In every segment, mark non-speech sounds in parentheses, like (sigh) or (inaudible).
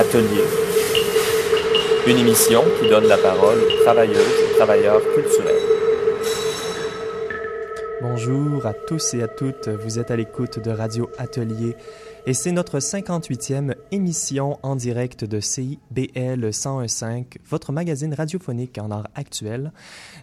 Atelier, une émission qui donne la parole aux travailleuses et travailleurs culturels. Bonjour à tous et à toutes, vous êtes à l'écoute de Radio Atelier et c'est notre 58e émission en direct de CIBL 1015, votre magazine radiophonique en art actuel.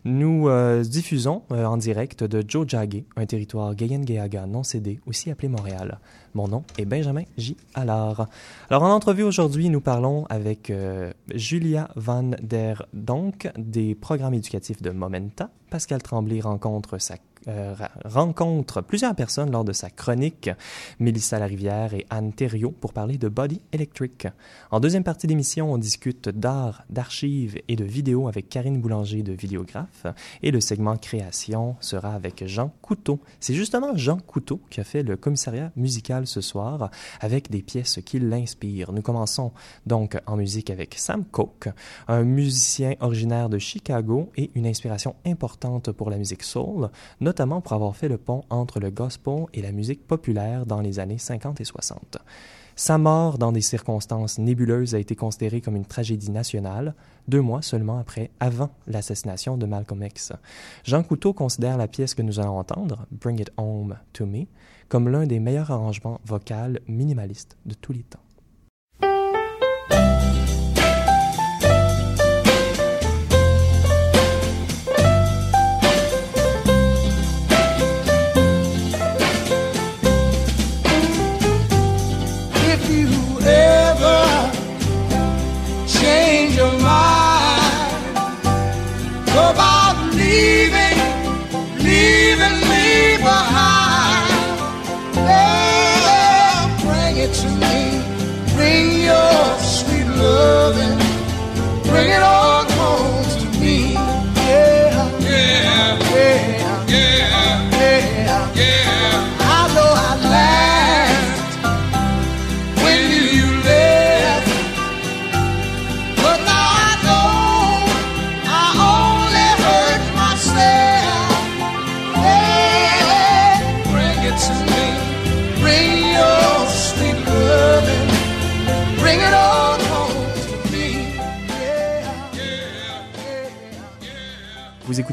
Nous euh, diffusons euh, en direct de Joe Jagge, un territoire Gayen-Gayaga non cédé, aussi appelé Montréal. Mon nom est Benjamin J. Allard. Alors en entrevue aujourd'hui, nous parlons avec euh, Julia Van der Donk des programmes éducatifs de Momenta. Pascal Tremblay rencontre sa euh, rencontre plusieurs personnes lors de sa chronique, Mélissa Larivière et Anne Thériault, pour parler de Body Electric. En deuxième partie d'émission, on discute d'art, d'archives et de vidéos avec Karine Boulanger de Vidéographe. Et le segment création sera avec Jean Couteau. C'est justement Jean Couteau qui a fait le commissariat musical ce soir avec des pièces qui l'inspirent. Nous commençons donc en musique avec Sam Cooke, un musicien originaire de Chicago et une inspiration importante pour la musique soul, notamment pour avoir fait le pont entre le gospel et la musique populaire dans les années 50 et 60. Sa mort dans des circonstances nébuleuses a été considérée comme une tragédie nationale, deux mois seulement après, avant l'assassination de Malcolm X. Jean Couteau considère la pièce que nous allons entendre, Bring It Home to Me, comme l'un des meilleurs arrangements vocaux minimalistes de tous les temps.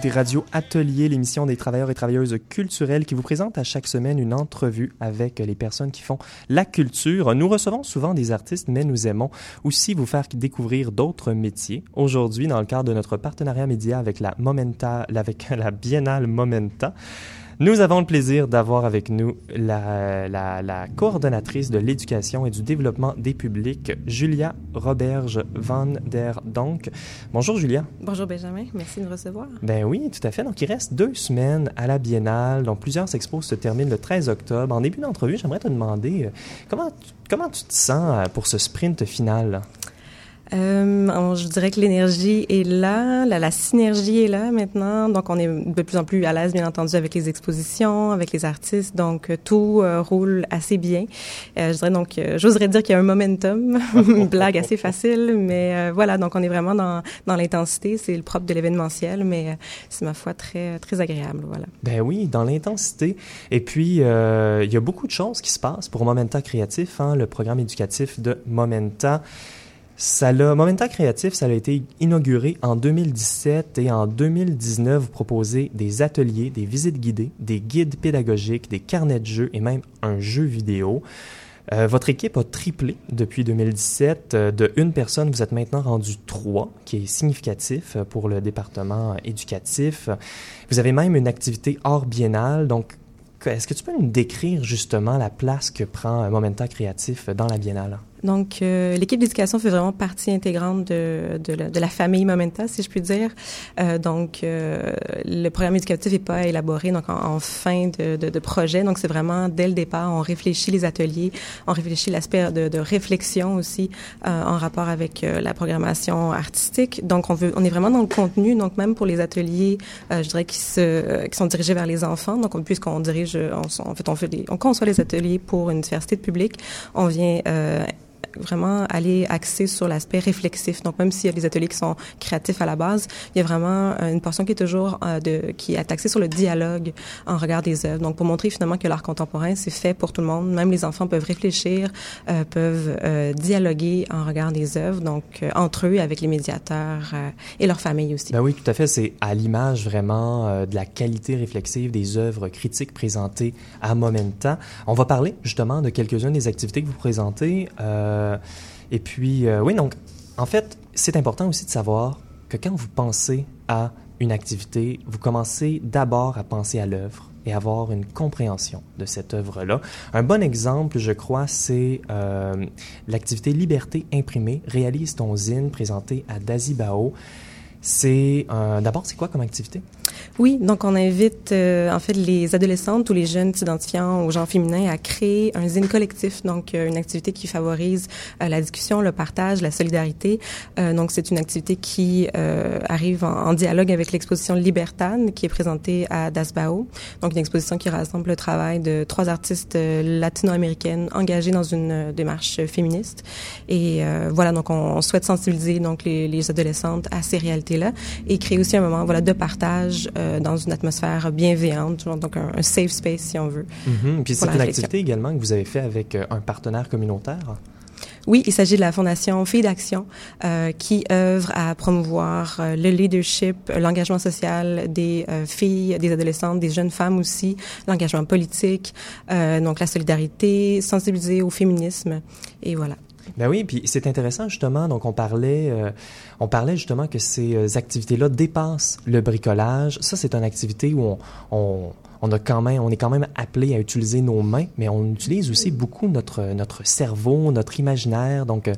Écoutez Radio Atelier, l'émission des travailleurs et travailleuses culturelles qui vous présente à chaque semaine une entrevue avec les personnes qui font la culture. Nous recevons souvent des artistes, mais nous aimons aussi vous faire découvrir d'autres métiers. Aujourd'hui, dans le cadre de notre partenariat média avec la Momenta, avec (laughs) la Biennale Momenta, nous avons le plaisir d'avoir avec nous la, la, la coordonnatrice de l'éducation et du développement des publics, Julia Roberge van der Donk. Bonjour Julia. Bonjour Benjamin, merci de nous recevoir. Ben oui, tout à fait. Donc il reste deux semaines à la Biennale, donc plusieurs expos se terminent le 13 octobre. En début d'entrevue, j'aimerais te demander euh, comment, comment tu te sens euh, pour ce sprint final? Euh, je dirais que l'énergie est là, la, synergie est là maintenant. Donc, on est de plus en plus à l'aise, bien entendu, avec les expositions, avec les artistes. Donc, euh, tout euh, roule assez bien. Je dirais donc, j'oserais dire qu'il y a un momentum, (laughs) blague assez facile, mais voilà. Donc, on est vraiment dans, l'intensité. C'est le propre de l'événementiel, mais c'est ma foi très très agréable. Voilà. Ben oui, dans l'intensité. Et puis, il y a beaucoup de choses qui se passent pour Momenta Créatif, hein, le programme éducatif de Momenta. Ça l'a, Momenta Créatif, ça a été inauguré en 2017 et en 2019, vous proposez des ateliers, des visites guidées, des guides pédagogiques, des carnets de jeux et même un jeu vidéo. Euh, votre équipe a triplé depuis 2017. Euh, de une personne, vous êtes maintenant rendu trois, qui est significatif pour le département éducatif. Vous avez même une activité hors biennale. Donc, est-ce que tu peux nous décrire justement la place que prend Momenta Créatif dans la biennale? Donc, euh, l'équipe d'éducation fait vraiment partie intégrante de, de, la, de, la, famille Momenta, si je puis dire. Euh, donc, euh, le programme éducatif n'est pas élaboré donc en, fin de, de, projet. Donc, c'est vraiment dès le départ, on réfléchit les ateliers, on réfléchit l'aspect de, réflexion aussi euh, en rapport avec euh, la programmation artistique. Donc, on veut, on est vraiment dans le contenu. Donc, même pour les ateliers, je dirais qui se, qui sont dirigés vers les enfants. Donc, puisqu'on dirige, on, en fait, on fait, des, on conçoit les ateliers pour une diversité de public, on vient vraiment aller axer sur l'aspect réflexif. Donc, même s'il y a des ateliers qui sont créatifs à la base, il y a vraiment une portion qui est toujours de, qui est axée sur le dialogue en regard des œuvres. Donc, pour montrer finalement que l'art contemporain, c'est fait pour tout le monde. Même les enfants peuvent réfléchir, peuvent dialoguer en regard des œuvres, donc entre eux, avec les médiateurs et leur famille aussi. Ben oui, tout à fait. C'est à l'image vraiment de la qualité réflexive des œuvres critiques présentées à Momenta. On va parler justement de quelques-unes des activités que vous présentez. Euh, et puis, euh, oui, donc, en fait, c'est important aussi de savoir que quand vous pensez à une activité, vous commencez d'abord à penser à l'œuvre et avoir une compréhension de cette œuvre-là. Un bon exemple, je crois, c'est euh, l'activité Liberté imprimée, réalise ton zine, présentée à Dazibao. C'est d'abord, c'est quoi comme activité? Oui, donc on invite euh, en fait les adolescentes ou les jeunes s'identifiant au genre féminin à créer un zine collectif, donc euh, une activité qui favorise euh, la discussion, le partage, la solidarité. donc c'est une activité qui arrive en, dialogue avec l'exposition Libertane qui est présentée à Dasbao. Donc une exposition qui rassemble le travail de trois artistes latino-américaines engagées dans une démarche féministe. Et voilà, donc on, souhaite sensibiliser donc les, les adolescentes à ces réalités-là et créer aussi un moment voilà de partage euh, dans une atmosphère bienveillante, donc un, safe space si on veut. Mm Puis c'est une activité également que vous avez fait avec euh, un partenaire communautaire? Oui, il s'agit de la Fondation Filles d'Action euh, qui œuvre à promouvoir euh, le leadership, l'engagement social des filles, des adolescentes, des jeunes femmes aussi, l'engagement politique, donc la solidarité, sensibiliser au féminisme et voilà. Ben oui, puis c'est intéressant justement. Donc on parlait, euh, on parlait justement que ces euh, activités-là dépassent le bricolage. Ça, c'est une activité où on, on, on, a quand même, on est quand même appelé à utiliser nos mains, mais on utilise aussi beaucoup notre notre cerveau, notre imaginaire. Donc euh,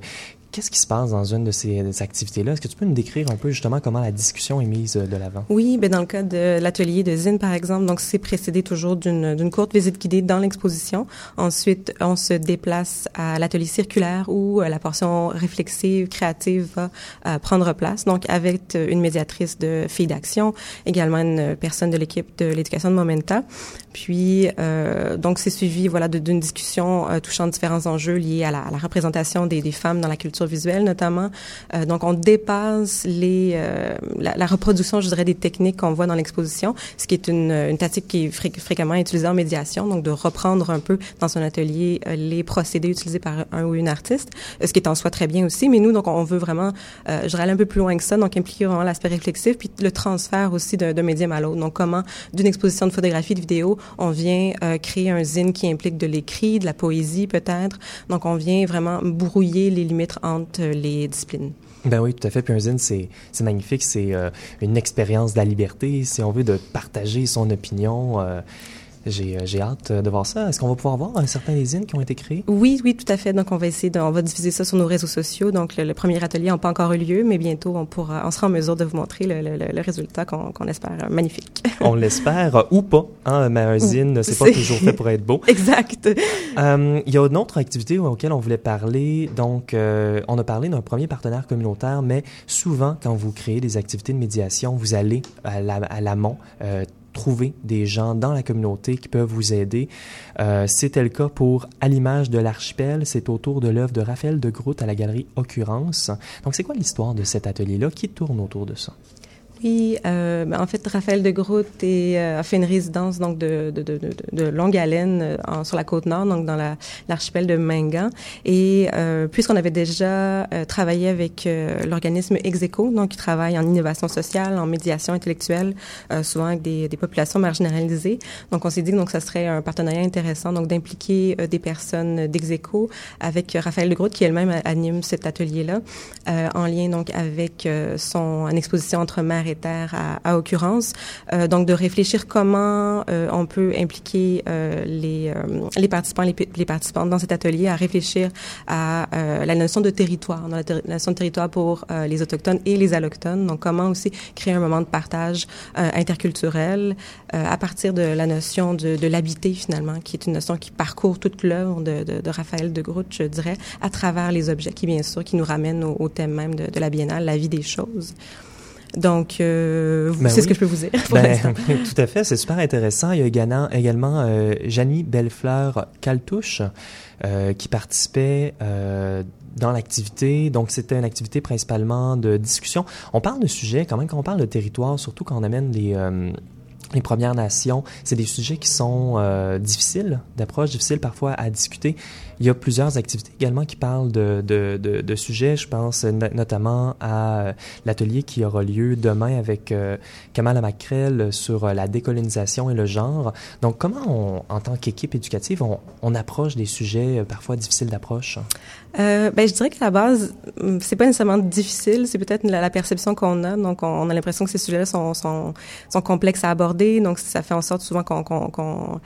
Qu'est-ce qui se passe dans une de ces, activités-là? Est-ce que tu peux nous décrire un peu justement comment la discussion est mise euh, de l'avant? Oui, ben dans le cas de l'atelier de Zine, par exemple, donc c'est précédé toujours d'une courte visite guidée dans l'exposition. Ensuite, on se déplace à l'atelier circulaire où euh, la portion réflexive, créative va euh, prendre place. Donc, avec une médiatrice de filles d'action, également une personne de l'équipe de l'éducation de Momenta. Puis, donc, c'est suivi, voilà, d'une discussion touchant différents enjeux liés à la, représentation des femmes dans la culture visuelle notamment. Euh, donc, on dépasse les, euh, la, reproduction, je dirais, des techniques qu'on voit dans l'exposition, ce qui est une, une tactique qui est fréquemment utilisée en médiation, donc de reprendre un peu dans un atelier euh, les procédés utilisés par un ou une artiste, ce qui est en soi très bien aussi. Mais nous, donc, on veut vraiment, je dirais, aller un peu plus loin que ça, donc impliquer vraiment l'aspect réflexif, puis le transfert aussi d'un médium à l'autre. Donc, comment, d'une exposition de photographie, de vidéo, on vient créer un zine qui implique de l'écrit, de la poésie peut-être. Donc, on vient vraiment brouiller les limites les disciplines. Ben oui, tout à fait. Puis un zine, c'est, magnifique. C'est euh, une expérience de la liberté, si on veut, de partager son opinion. Euh, j'ai, euh, j'ai hâte de voir ça. Est-ce qu'on va pouvoir voir un certain zines qui ont été créés? Oui, oui, tout à fait. Donc, on va essayer de, on va diffuser ça sur nos réseaux sociaux. Donc, le, premier atelier n'a pas encore eu lieu, mais bientôt, on pourra, on sera en mesure de vous montrer le, le, le résultat qu'on, espère magnifique. (laughs) on l'espère, ou pas, hein, mais un zine, c'est, pas toujours fait pour être beau. (laughs) exact. Euh, il y a une autre activité auquel on voulait parler. Donc, euh, on a parlé d'un premier partenaire communautaire, mais souvent, quand vous créez des activités de médiation, vous allez à, l'amont, euh, trouver des gens dans la communauté qui peuvent vous aider. Euh, C'était le cas pour À l'image de l'archipel. C'est autour de l'œuvre de Raphaël de Groot à la galerie Occurrence. Donc, c'est quoi l'histoire de cet atelier-là? Qui tourne autour de ça? Oui, euh, ben, en fait, Raphaël de Groot euh, a fait une résidence donc de, de, de, de longue haleine euh, sur la côte nord, donc dans l'archipel de Mingan. Et euh, puisqu'on avait déjà euh, travaillé avec l'organisme Execo, donc qui travaille en innovation sociale, en médiation intellectuelle, souvent avec des, des, populations marginalisées, donc on s'est dit donc ça serait un partenariat intéressant donc d'impliquer des personnes d'Execo avec Raphaël de Groot qui elle-même anime cet atelier-là, en lien donc avec son une exposition entre mère à, à occurrence. Euh, donc, de réfléchir comment euh, on peut impliquer euh, les, participants, les, participantes dans cet atelier à réfléchir à la notion de territoire, la, notion de territoire pour les autochtones et les allochtones. Donc, comment aussi créer un moment de partage interculturel à partir de la notion de, de l'habiter finalement, qui est une notion qui parcourt toute l'œuvre de, Raphaël de Groot, je dirais, à travers les objets, qui bien sûr qui nous ramènent au, thème même de la biennale, la vie des choses. Donc, euh, ben c'est ce que je peux vous dire. (laughs) Ben, (laughs) tout à fait, c'est super intéressant. Il y a également, également euh, Janie Bellefleur-Caltouche euh, qui participait euh, dans l'activité. Donc, c'était une activité principalement de discussion. On parle de sujets, quand même, quand on parle de territoire, surtout quand on amène les, euh, les Premières Nations, c'est des sujets qui sont euh, difficiles d'approche, difficiles parfois à discuter. Il y a plusieurs activités également qui parlent de, de, de, sujets. Je pense notamment à euh, l'atelier qui aura lieu demain avec euh, Kamala Macrel sur euh, la décolonisation et le genre. Donc, comment, on, en tant qu'équipe éducative, on, on, approche des sujets parfois difficiles d'approche? Euh, ben, je dirais que la base, hum, c'est pas nécessairement difficile, c'est peut-être la, perception qu'on a. Donc, on, a l'impression que ces sujets-là sont, sont, sont, complexes à aborder. Donc, ça fait en sorte souvent qu'on qu'on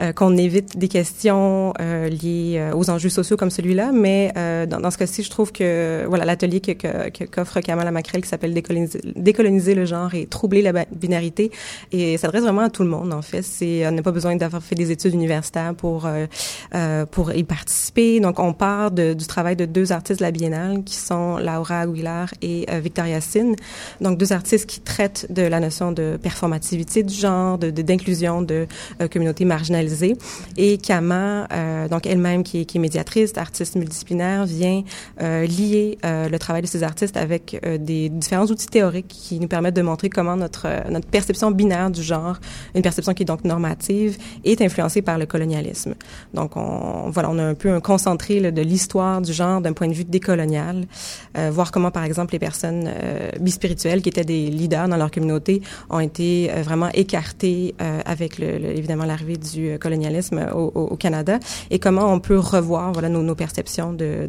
euh, évite des questions euh, liées aux enjeux sociaux comme celui-là, mais euh, dans, dans, ce cas-ci, je trouve que voilà l'atelier que, qu'offre Kamala Macrel qui s'appelle décoloniser, décoloniser, le genre et troubler la binarité et s'adresse vraiment à tout le monde en fait. C'est on n'a pas besoin d'avoir fait des études universitaires pour euh, euh, pour y participer. Donc on part de, du travail de deux artistes de la Biennale qui sont Laura Aguilar et euh, Victoria Sin. Donc deux artistes qui traitent de la notion de performativité du genre, de d'inclusion de, communautés marginalisées et Kama donc elle-même qui, qui est médiatrice artiste multidisciplinaire, vient euh, lier euh, le travail de ces artistes avec euh, des différents outils théoriques qui nous permettent de montrer comment notre notre perception binaire du genre, une perception qui est donc normative, est influencée par le colonialisme. Donc, on, voilà, on a un peu un concentré de l'histoire du genre d'un point de vue décolonial, voir comment, par exemple, les personnes bispirituelles qui étaient des leaders dans leur communauté ont été vraiment écartées avec le, évidemment l'arrivée du colonialisme au, au, Canada et comment on peut revoir voilà nos, perceptions de,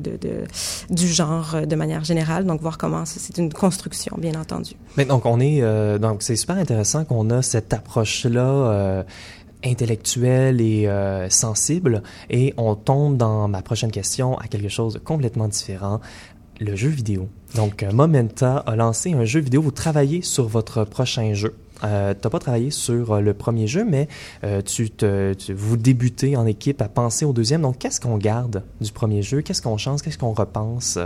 du genre euh, de manière générale. Donc voir comment c'est une construction, bien entendu. Mais donc on est euh, donc c'est super intéressant qu'on a cette approche là. Euh, intellectuelle et sensible et on tombe dans ma prochaine question à quelque chose de complètement différent le jeu vidéo. Donc, Momenta a lancé un jeu vidéo. Vous travaillez sur votre prochain jeu. Euh, tu n'as pas travaillé sur euh, le premier jeu, mais euh, tu, te, tu, vous débutez en équipe à penser au deuxième. Donc, qu'est-ce qu'on garde du premier jeu? Qu'est-ce qu'on change? Qu'est-ce qu'on repense?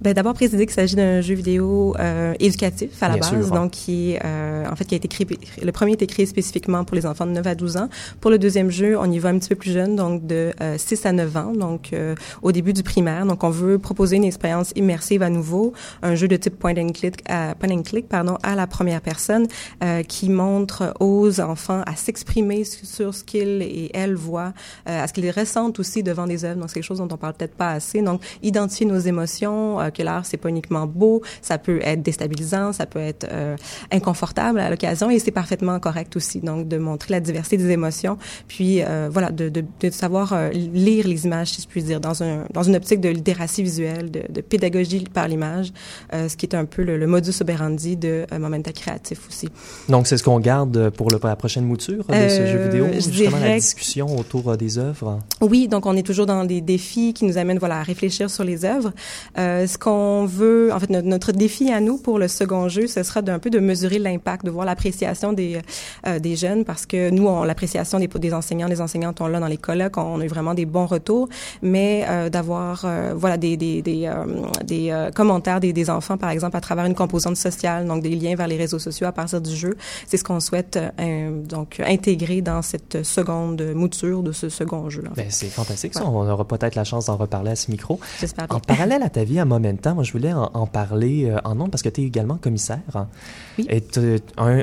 Ben, d'abord préciser qu'il s'agit d'un jeu vidéo euh, éducatif à la base, donc qui euh, en fait qui a été créé. Le premier a été créé spécifiquement pour les enfants de 9 à 12 ans. Pour le deuxième jeu, on y va un petit peu plus jeune, donc de euh, 6 à 9 ans, donc euh, au début du primaire. Donc on veut proposer une expérience immersive à nouveau, un jeu de type point and click, à, point and click pardon, à la première personne, euh, qui montre aux enfants à s'exprimer sur ce qu'ils et elles voient, à ce qu'ils ressentent aussi devant des œuvres. Donc c'est quelque chose dont on parle peut-être pas assez. Donc identifier nos émotions l'art c'est pas uniquement beau, ça peut être déstabilisant, ça peut être euh, inconfortable à l'occasion et c'est parfaitement correct aussi. Donc de montrer la diversité des émotions, puis euh, voilà de, de, de savoir euh, lire les images, si je puis dire, dans un dans une optique de littératie visuelle, de, de pédagogie par l'image, euh, ce qui est un peu le, le modus operandi de euh, Momenta Créatif aussi. Donc c'est ce qu'on garde pour, le, pour la prochaine mouture de ce jeu vidéo, justement la discussion autour des œuvres? Oui, donc on est toujours dans des défis qui nous amènent voilà à réfléchir sur les œuvres. Ce qu'on on veut, en fait, notre, défi à nous pour le second jeu, ce sera d'un peu de mesurer l'impact, de voir l'appréciation des euh, des jeunes, parce que nous, on l'appréciation des, des enseignants, les enseignantes, on l'a dans les colloques, on a eu vraiment des bons retours, mais euh, d'avoir, euh, voilà, des des des, des commentaires des, des enfants, par exemple, à travers une composante sociale, donc des liens vers les réseaux sociaux à partir du jeu, c'est ce qu'on souhaite donc intégrer dans cette seconde mouture de ce second jeu. Ben, c'est fantastique. Ça, on aura peut-être la chance d'en reparler à ce micro. J'espère. En parallèle à ta vie à (laughs) Momentum, je voulais en, parler euh, en nom parce que tu es également commissaire. Oui. Et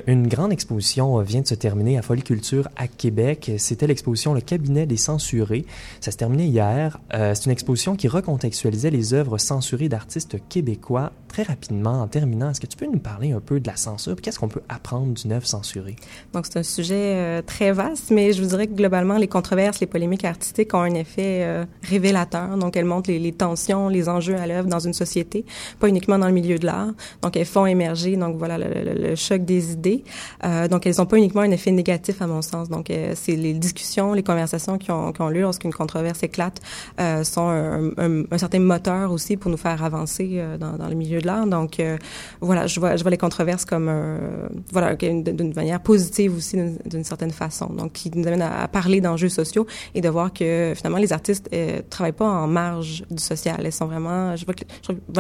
une grande exposition euh, vient de se terminer à Folie Culture à Québec. C'était l'exposition Le cabinet des censurés. Ça se terminait hier. Euh, c'est une exposition qui recontextualisait les œuvres censurées d'artistes québécois. Très rapidement, en terminant, est-ce que tu peux nous parler un peu de la censure? Qu'est-ce qu'on peut apprendre d'une œuvre censurée? Donc, c'est un sujet très vaste, mais je vous dirais que globalement, les controverses, les polémiques artistiques ont un effet révélateur. Donc, elles montrent les, les tensions, les enjeux à l'œuvre dans une société pas uniquement dans le milieu de l'art. Donc, elles font émerger, donc voilà, le, choc des idées. Euh, donc, elles n'ont pas uniquement un effet négatif, à mon sens. Donc, euh, c'est les discussions, les conversations qui ont, qui ont lieu lorsqu'une controverse éclate euh, sont un, un, un, certain moteur aussi pour nous faire avancer euh, dans, dans, le milieu de l'art. Donc, euh, voilà, je vois, je vois les controverses comme, voilà, d'une manière positive aussi, d'une certaine façon. Donc, qui nous amène à, parler d'enjeux sociaux et de voir que finalement les artistes euh, travaillent pas en marge du social. Elles sont vraiment, je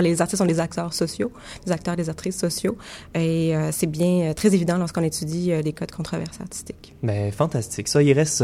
les artistes sont des acteurs sociaux, des acteurs, des actrices sociaux, et c'est bien très évident lorsqu'on étudie les codes controversés artistiques. Mais fantastique. Ça, il reste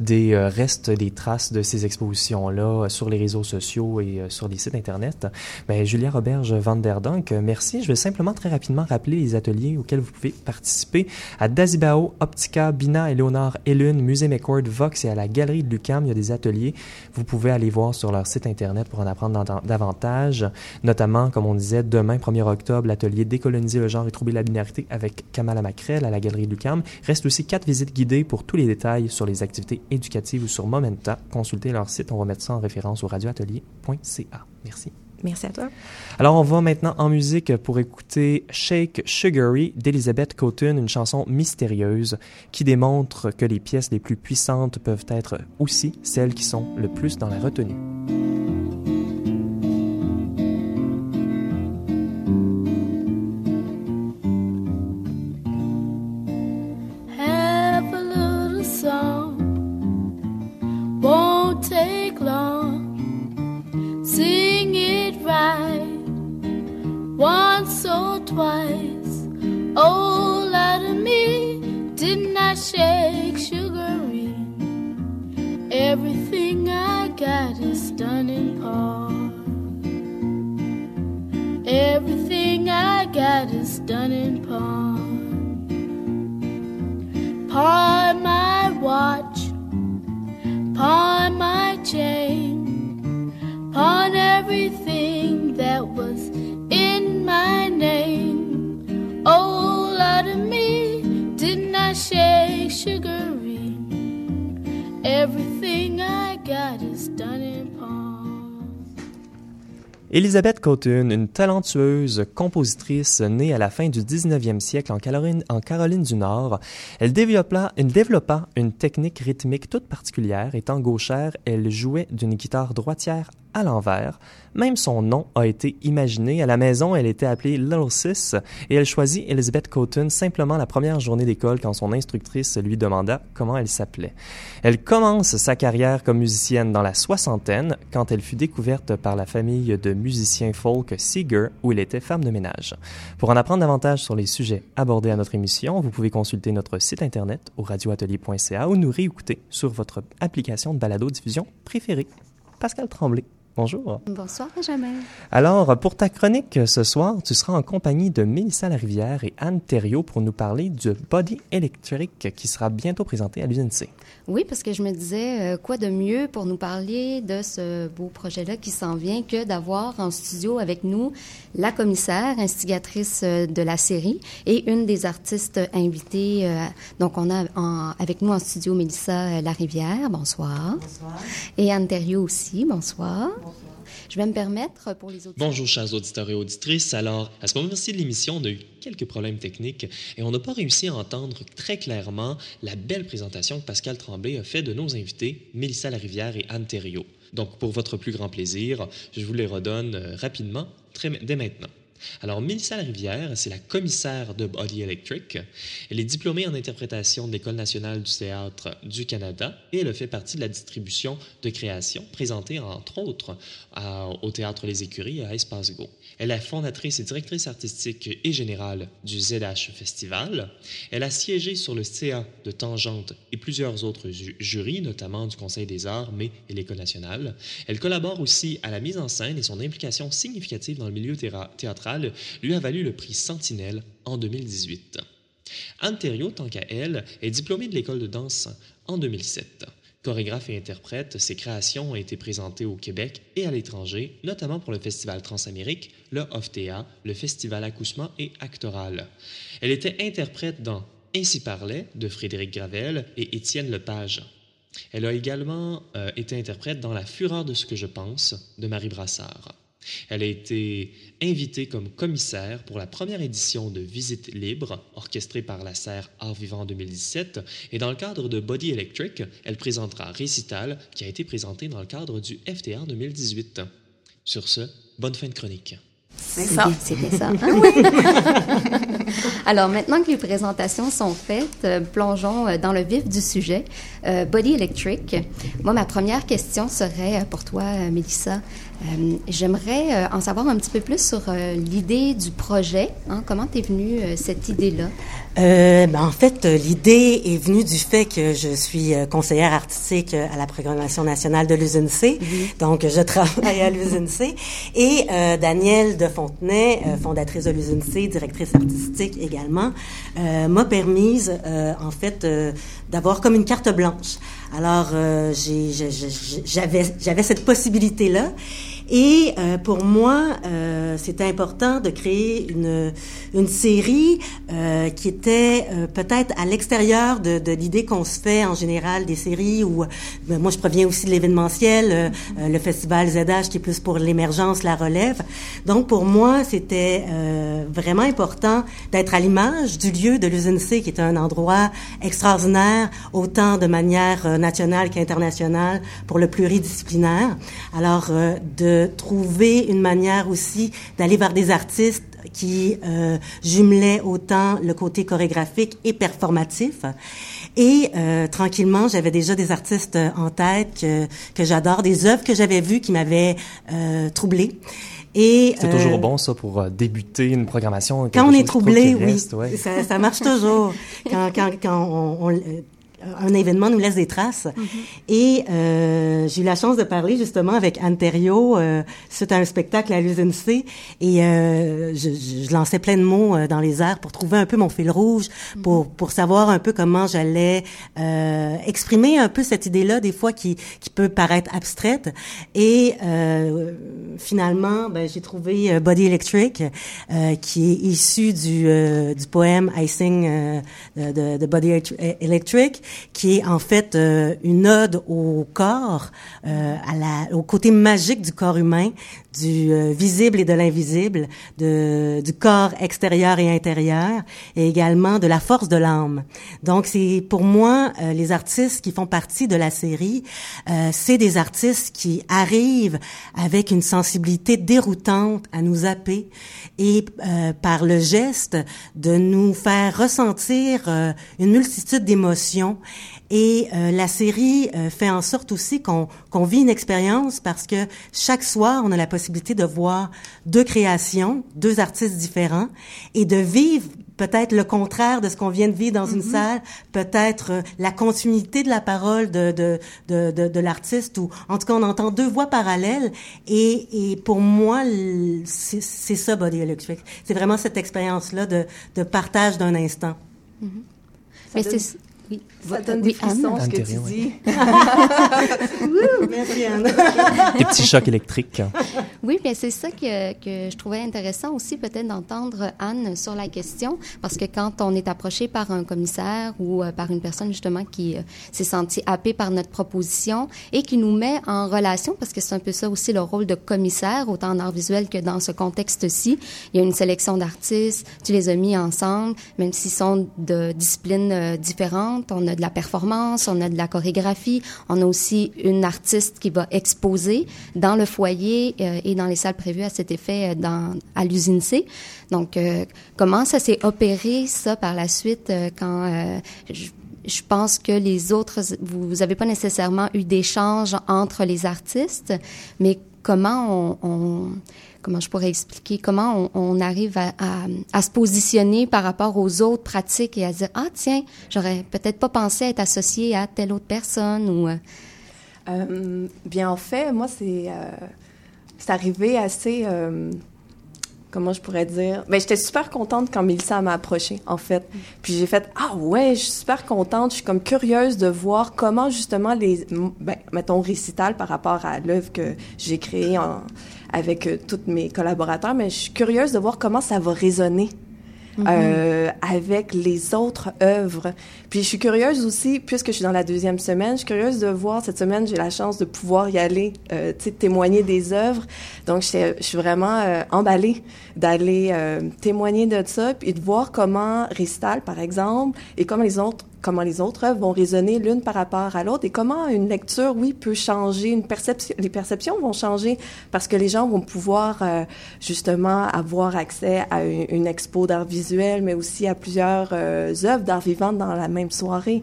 des restes des traces de ces expositions-là sur les réseaux sociaux et sur les sites internet. Mais Julia Roberge Van der Donk, merci. Je vais simplement très rapidement rappeler les ateliers auxquels vous pouvez participer à Dazibao, Optica, Bina et Léonard Ellune, Musée McCord, Vox et à la Galerie de Lucam. Il y a des ateliers. Vous pouvez aller voir sur leur site Internet pour en apprendre davantage. Notamment, comme on disait, demain, 1er octobre, l'atelier Décoloniser le genre et trouver la binarité avec Kamala Macrel à la Galerie de Lucam. Reste aussi quatre visites guidées pour tous les détails sur les activités éducatives ou sur Momenta. Consultez leur site. On va mettre ça en référence au radioatelier.ca. Merci. Merci à toi. Alors, on va maintenant en musique pour écouter Shake Sugary d'Elizabeth Cotten, une chanson mystérieuse qui démontre que les pièces les plus puissantes peuvent être aussi celles qui sont le plus dans la retenue. once or twice. Oh, out of me did not shake sugary. Everything I got is done in pawn. Everything I got is done in pawn. Pawn my watch, pawn my chain, pawn everything that was Elisabeth Cotten, une talentueuse compositrice née à la fin du 19e siècle en Caroline, du Nord, elle développa, elle développa une technique rythmique toute particulière. Étant gauchère, elle jouait d'une guitare droitière à l'envers. Même son nom a été imaginé. À la maison, elle était appelée Little Sis et elle choisit Elizabeth Cotten simplement la première journée d'école quand son instructrice lui demanda comment elle s'appelait. Elle commence sa carrière comme musicienne dans la soixantaine quand elle fut découverte par la famille de musiciens folk Seeger où elle était femme de ménage. Pour en apprendre davantage sur les sujets abordés à notre émission, vous pouvez consulter notre site internet au radioatelier.ca ou nous réécouter sur votre application de balado-diffusion préférée. Pascal Tremblay. Bonjour. Bonsoir, Benjamin. Alors, pour ta chronique ce soir, tu seras en compagnie de Mélissa Larivière et Anne Thériault pour nous parler du Body Electric qui sera bientôt présenté à l'UNC. Oui, parce que je me disais, euh, quoi de mieux pour nous parler de ce beau projet-là qui s'en vient que d'avoir en studio avec nous la commissaire, instigatrice euh, de la série et une des artistes invitées. Euh, donc, on a avec nous en studio Mélissa Larivière. Bonsoir. Bonsoir. Et Anne Thériault aussi. Bonsoir. Je vais me permettre pour les autres. Bonjour, chers auditeurs et auditrices. Alors, à ce moment-ci de l'émission, on a eu quelques problèmes techniques et on n'a pas réussi à entendre très clairement la belle présentation que Pascal Tremblay a fait de nos invités, Mélissa Larivière et Anne Thériault. Donc, pour votre plus grand plaisir, je vous les redonne euh, rapidement, dès maintenant. Alors, Mélissa Rivière, c'est la commissaire de Body Electric. Elle est diplômée en interprétation de l'École nationale du théâtre du Canada et elle fait partie de la distribution de création présentée, entre autres, au Théâtre Les Écuries à Espace Go. Elle est fondatrice et directrice artistique et générale du ZH Festival. Elle a siégé sur le CA de Tangente et plusieurs autres jurys, notamment du Conseil des arts, mais et l'École nationale. Elle collabore aussi à la mise en scène et son implication significative dans le milieu théâtral lui a valu le prix Sentinelle en 2018. Anne tant qu'à elle, est diplômée de l'école de danse en 2007. Chorégraphe et interprète, ses créations ont été présentées au Québec et à l'étranger, notamment pour le Festival Transamérique, le OFTEA, le Festival Accouchement et Actoral. Elle était interprète dans Ainsi parlait de Frédéric Gravel et Étienne Lepage. Elle a également euh, été interprète dans La fureur de ce que je pense de Marie Brassard. Elle a été invitée comme commissaire pour la première édition de Visite libre, orchestrée par la serre Art Vivant en 2017, et dans le cadre de Body Electric, elle présentera Récital, qui a été présenté dans le cadre du FTR 2018. Sur ce, bonne fin de chronique. C'est ça. C'était ça. Hein? (laughs) Alors, maintenant que les présentations sont faites, euh, plongeons euh, dans le vif du sujet. Euh, Body Electric. Moi, ma première question serait pour toi, Mélissa. J'aimerais en savoir un petit peu plus sur l'idée du projet. Hein. Comment t'es venue cette idée-là? Euh, ben, en fait, l'idée est venue du fait que je suis euh, conseillère artistique à la programmation nationale de l'usine C. Donc, je travaille à l'usine C. Et euh, Danielle de Fontenay, euh, fondatrice de l'usine C, directrice artistique également, m'a permise, en fait, d'avoir comme une carte blanche. Alors, j'avais cette possibilité-là. Et euh, pour moi, euh, c'était important de créer une, une série euh, qui était euh, peut-être à l'extérieur de, de l'idée qu'on se fait en général des séries où ben, moi je proviens aussi de l'événementiel, euh, le festival ZH qui est plus pour l'émergence, la relève. Donc pour moi, c'était vraiment important d'être à l'image du lieu de l'usine qui est un endroit extraordinaire autant de manière nationale qu'internationale pour le pluridisciplinaire. Alors de trouver une manière aussi d'aller vers des artistes qui euh, jumelaient autant le côté chorégraphique et performatif. Et euh, tranquillement, j'avais déjà des artistes en tête que, que j'adore, des œuvres que j'avais vues qui m'avaient euh, troublée. Et c'est toujours euh, bon ça pour euh, débuter une programmation. Quand on est troublé, oui, ça, ça, marche toujours. (laughs) quand, quand, quand on, on un événement nous laisse des traces. Mm-hmm. Et euh, j'ai eu la chance de parler justement avec Anne Thériault euh, suite à un spectacle à l'usine C. Et euh, je, je, lançais plein de mots euh, dans les airs pour trouver un peu mon fil rouge, pour, mm-hmm. pour savoir un peu comment j'allais euh, exprimer un peu cette idée-là, des fois qui, qui peut paraître abstraite. Et euh, finalement, ben, j'ai trouvé Body Electric, qui est issu du, du poème I Sing de, de Body Electric qui est en fait euh, une ode au corps, euh, au côté magique du corps humain, du euh, visible et de l'invisible, de, du corps extérieur et intérieur, et également de la force de l'âme. Donc c'est pour moi les artistes qui font partie de la série, c'est des artistes qui arrivent avec une sensibilité déroutante à nous happer et par le geste de nous faire ressentir une multitude d'émotions et euh, la série euh, fait en sorte aussi qu'on qu'on vit une expérience parce que chaque soir, on a la possibilité de voir deux créations, deux artistes différents et de vivre peut-être le contraire de ce qu'on vient de vivre dans une mm-hmm. salle, peut-être euh, la continuité de la parole de, de, de, de, de l'artiste, ou en tout cas, on entend deux voix parallèles. Et, et pour moi, c'est ça, Body Electric. C'est vraiment cette expérience-là de, de partage d'un instant. Mm-hmm. Mais c'est oui. Ça donne des frissons, ce que tu dis. (laughs) Merci, Anne. (laughs) des petits chocs électriques. Oui, bien c'est ça que, que je trouvais intéressant aussi peut-être d'entendre Anne sur la question, parce que quand on est approché par un commissaire ou euh, par une personne justement qui euh, s'est sentie happée par notre proposition et qui nous met en relation, parce que c'est un peu ça aussi le rôle de commissaire, autant en art visuel que dans ce contexte-ci, il y a une sélection d'artistes, tu les as mis ensemble, même s'ils sont de disciplines euh, différentes, on a de la performance, on a de la chorégraphie, on a aussi une artiste qui va exposer dans le foyer euh, et dans les salles prévues à cet effet euh, dans, à l'usine C. Donc, euh, comment ça s'est opéré, ça, par la suite, quand je, pense que les autres, vous n'avez pas nécessairement eu d'échange entre les artistes, mais comment on comment je pourrais expliquer, comment on, arrive à, se positionner par rapport aux autres pratiques et à dire, ah tiens, j'aurais peut-être pas pensé être associé à telle autre personne ou... Euh, euh bien, en fait, moi, c'est euh, arrivé assez... Comment je pourrais dire? Ben j'étais super contente quand Mélissa m'a approché en fait. Puis j'ai fait ah ouais je suis super contente je suis comme curieuse de voir comment justement les ben mettons récital par rapport à l'œuvre que j'ai créée en, avec euh, tous mes collaborateurs, mais je suis curieuse de voir comment ça va résonner. Euh, avec les autres œuvres. Puis je suis curieuse aussi, puisque je suis dans la deuxième semaine, je suis curieuse de voir, cette semaine, j'ai la chance de pouvoir y aller, euh, tu sais, témoigner des œuvres. Donc, je suis vraiment euh, emballée d'aller euh, témoigner de ça, et de voir comment Ristal, par exemple, et comme les autres comment les autres œuvres vont résonner l'une par rapport à l'autre et comment une lecture, oui, peut changer, une perception, les perceptions vont changer parce que les gens vont pouvoir euh, justement avoir accès à une, expo d'art visuel, mais aussi à plusieurs euh, œuvres d'art vivant dans la même soirée.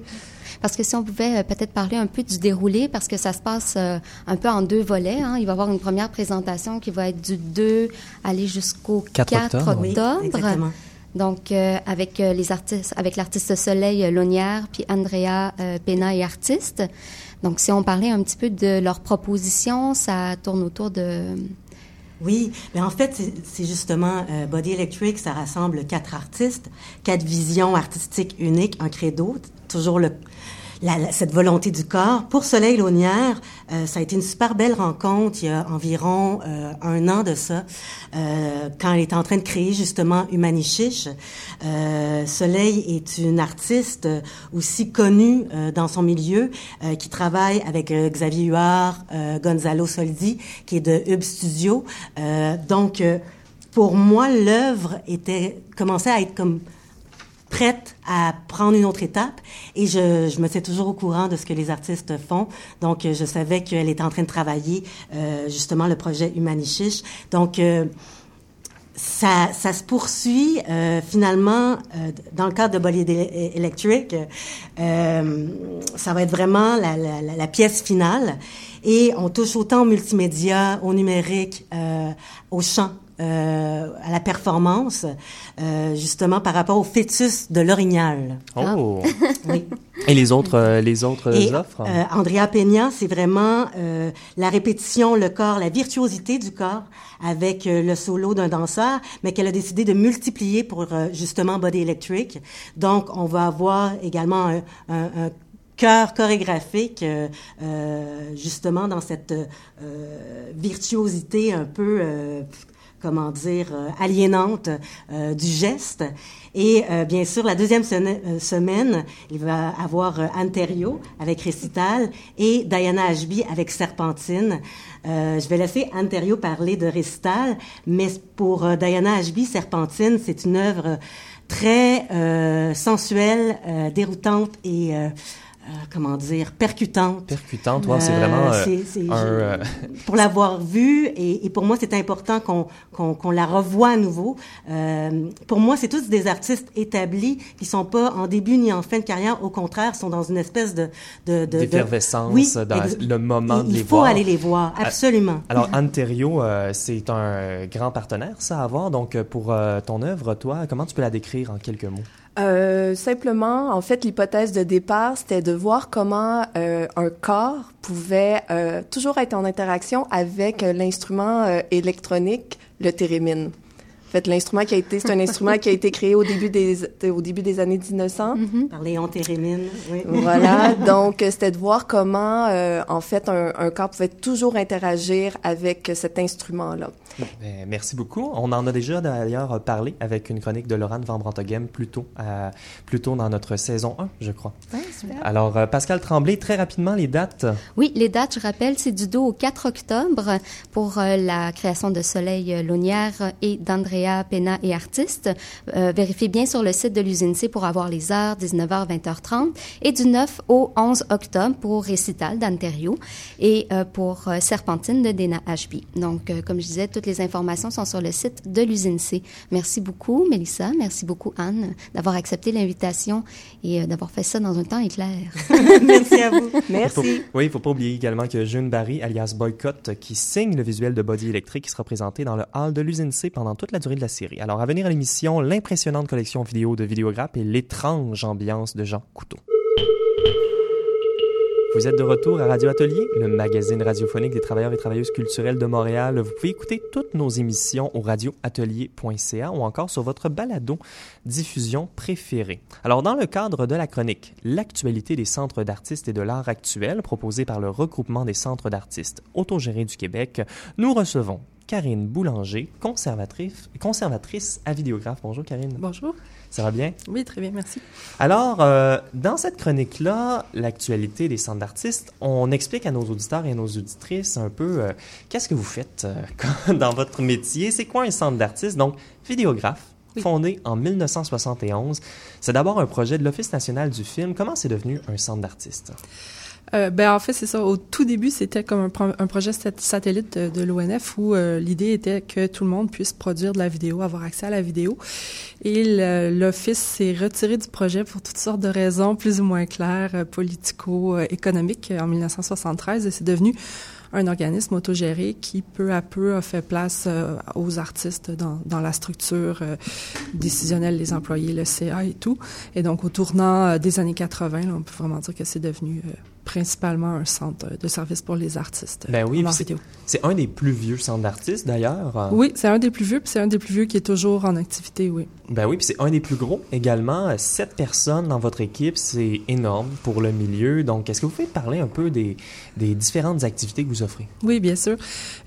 Parce que si on pouvait euh, peut-être parler un peu du déroulé, parce que ça se passe un peu en deux volets. Hein. Il va y avoir une première présentation qui va être du 2 aller jusqu'au 4, octobre. Donc, euh, avec euh, les artistes, avec l'artiste Soleil euh, Lonière, puis Andrea Pena et artiste. Donc, si on parlait un petit peu de leur proposition, ça tourne autour de... Oui, mais en fait, c'est justement Body Electric, ça rassemble quatre artistes, quatre visions artistiques uniques, un credo, toujours le, cette volonté du corps. Pour Soleil Launière, euh, ça a été une super belle rencontre il y a environ euh, un an de ça, euh, quand elle était en train de créer justement Humanichiche. Soleil est une artiste aussi connue dans son milieu, qui travaille avec Xavier Huard, Gonzalo Soldi, qui est de Hub Studio. donc, pour moi, l'œuvre était commençait à être comme prête à prendre une autre étape et je, me sais toujours au courant de ce que les artistes font. Donc, je savais qu'elle était en train de travailler euh, justement le projet Humanichiche. Donc, euh, ça, se poursuit euh, finalement euh, dans le cadre de Bolide Electric. Euh, ça va être vraiment la, la, pièce finale et on touche autant au multimédia, au numérique, euh, au chant euh, à la performance, euh, justement par rapport au fœtus de l'orignal. Oh! oui. Et les autres, euh, les autres offres? Euh, Andrea Peña, c'est vraiment euh, la répétition, le corps, la virtuosité du corps avec le solo d'un danseur, mais qu'elle a décidé de multiplier pour justement Body Electric. Donc, on va avoir également un, un, un cœur chorégraphique, euh, justement dans cette euh, virtuosité un peu comment dire, euh, aliénante euh, du geste. Et euh, bien sûr, la deuxième semaine, il va avoir Anterio avec Récital et Diana Ashby avec Serpentine. je vais laisser Anterio parler de Récital, mais pour Diana Ashby, Serpentine, c'est une œuvre très sensuelle, déroutante et euh, comment dire, percutante. Percutante, ouais, c'est vraiment euh, euh, (laughs) Pour l'avoir vue, et, et, pour moi, c'est important qu'on qu'on la revoie à nouveau. pour moi, c'est tous des artistes établis qui sont pas en début ni en fin de carrière. Au contraire, sont dans une espèce de... de, de D'effervescence oui, dans le moment de les voir. Il faut aller les voir, absolument. Alors, Anterio, c'est un grand partenaire, ça, à voir. Donc, pour ton œuvre, toi, comment tu peux la décrire en quelques mots? Euh, simplement, en fait, l'hypothèse de départ, c'était de voir comment euh, un corps pouvait euh, toujours être en interaction avec l'instrument électronique, le thérémine. En fait, l'instrument qui a été, c'est un instrument qui a été créé au début des, au début des années 1900. Mm-hmm. Par Léon Thérémine, oui. Voilà. (laughs) donc, c'était de voir comment, en fait, un, un, corps pouvait toujours interagir avec cet instrument-là. Ben, merci beaucoup. On en a déjà d'ailleurs parlé avec une chronique de Laurent Van Brantoghem plus tôt, euh, plus tôt dans notre saison 1, je crois. Oui, super. Alors, euh, Pascal Tremblay, très rapidement, les dates. Oui, les dates, je rappelle, c'est du 2 au 4 octobre pour euh, la création de Soleil Launière et d'Andrea Pena et artistes. vérifiez bien sur le site de l'usine C pour avoir les heures, 19h, 20h30. Et du 9 au 11 octobre pour Récital d'Anterio et pour Serpentine de Dena HB. Donc, comme je disais, toutes les informations sont sur le site de l'usine C. Merci beaucoup, Mélissa. Merci beaucoup, Anne, d'avoir accepté l'invitation et euh, d'avoir fait ça dans un temps éclair. (laughs) Merci à vous. Merci. oui, il ne faut pas oublier également que June Barry, alias Boycott, qui signe le visuel de Body Electric, qui sera présenté dans le hall de l'usine C pendant toute la durée de la série. Alors, à venir à l'émission, l'impressionnante collection vidéo de Vidéograppe et l'étrange ambiance de Jean Couteau. Vous êtes de retour à Radio Atelier, le magazine radiophonique des travailleurs et travailleuses culturelles de Montréal. Vous pouvez écouter toutes nos émissions au radioatelier.ca ou encore sur votre balado diffusion préférée. Alors, dans le cadre de la chronique L'actualité des centres d'artistes et de l'art actuel, proposée par le regroupement des centres d'artistes autogérés du Québec, nous recevons Karine Boulanger, conservatrice, conservatrice à Vidéographe. Bonjour Karine. Bonjour. Ça va bien? Oui, très bien, merci. Alors, euh, dans cette chronique-là, l'actualité des centres d'artistes, on explique à nos auditeurs et à nos auditrices un peu euh, qu'est-ce que vous faites euh, (laughs) dans votre métier, c'est quoi un centre d'artistes? Donc, vidéographe, fondé en 1971. C'est d'abord un projet de l'Office national du film. Comment c'est devenu un centre d'artistes? Euh, ben en fait c'est ça. Au tout début c'était comme un, projet satellite de, l'ONF où euh, l'idée était que tout le monde puisse produire de la vidéo, avoir accès à la vidéo. Et l'office s'est retiré du projet pour toutes sortes de raisons plus ou moins claires, euh, politico-économiques en 1973 et c'est devenu un organisme autogéré qui peu à peu a fait place aux artistes dans, la structure décisionnelle des employés, le CA et tout. Et donc au tournant des années 80, on peut vraiment dire que c'est devenu principalement un centre de service pour les artistes. Ben oui, c'est un des plus vieux centres d'artistes d'ailleurs. Oui, c'est un des plus vieux, puis c'est un des plus vieux qui est toujours en activité, oui. Ben oui, puis c'est un des plus gros également. Sept personnes dans votre équipe, c'est énorme pour le milieu. Donc, est-ce que vous pouvez parler un peu des, des différentes activités que vous offrez? Oui, bien sûr.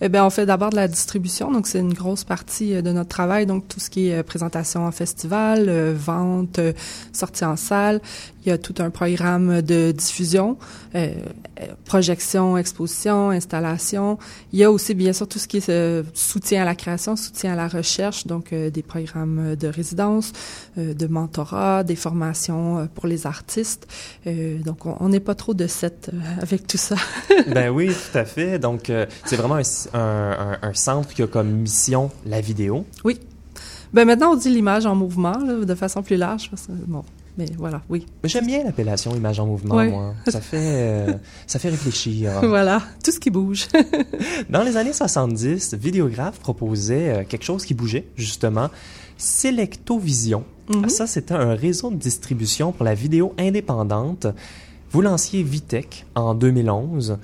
Eh bien, on fait d'abord de la distribution, donc c'est une grosse partie euh, de notre travail. Donc, tout ce qui est euh, présentation en festival, euh, vente, sortie en salle. Il y a tout un programme de diffusion, euh, projection, exposition, installation. Il y a aussi bien sûr tout ce qui est euh, soutien à la création, soutien à la recherche, donc euh, des programmes de résidence, euh, de mentorat, des formations pour les artistes. donc on n'est pas trop de sept avec tout ça. (laughs) ben oui, tout à fait. Donc c'est vraiment un, un, un, centre qui a comme mission la vidéo. Oui. Ben maintenant on dit l'image en mouvement là, de façon plus large. Parce que, bon, mais voilà, oui. J'aime bien l'appellation image en mouvement, moi. Ça fait, euh, ça fait réfléchir. (laughs) voilà, tout ce qui bouge. (laughs) Dans les années 70, Vidéographe proposait euh, quelque chose qui bougeait, justement. Selectovision. Mm Ça, c'était un réseau de distribution pour la vidéo indépendante. Vous lanciez Vitech en 2011.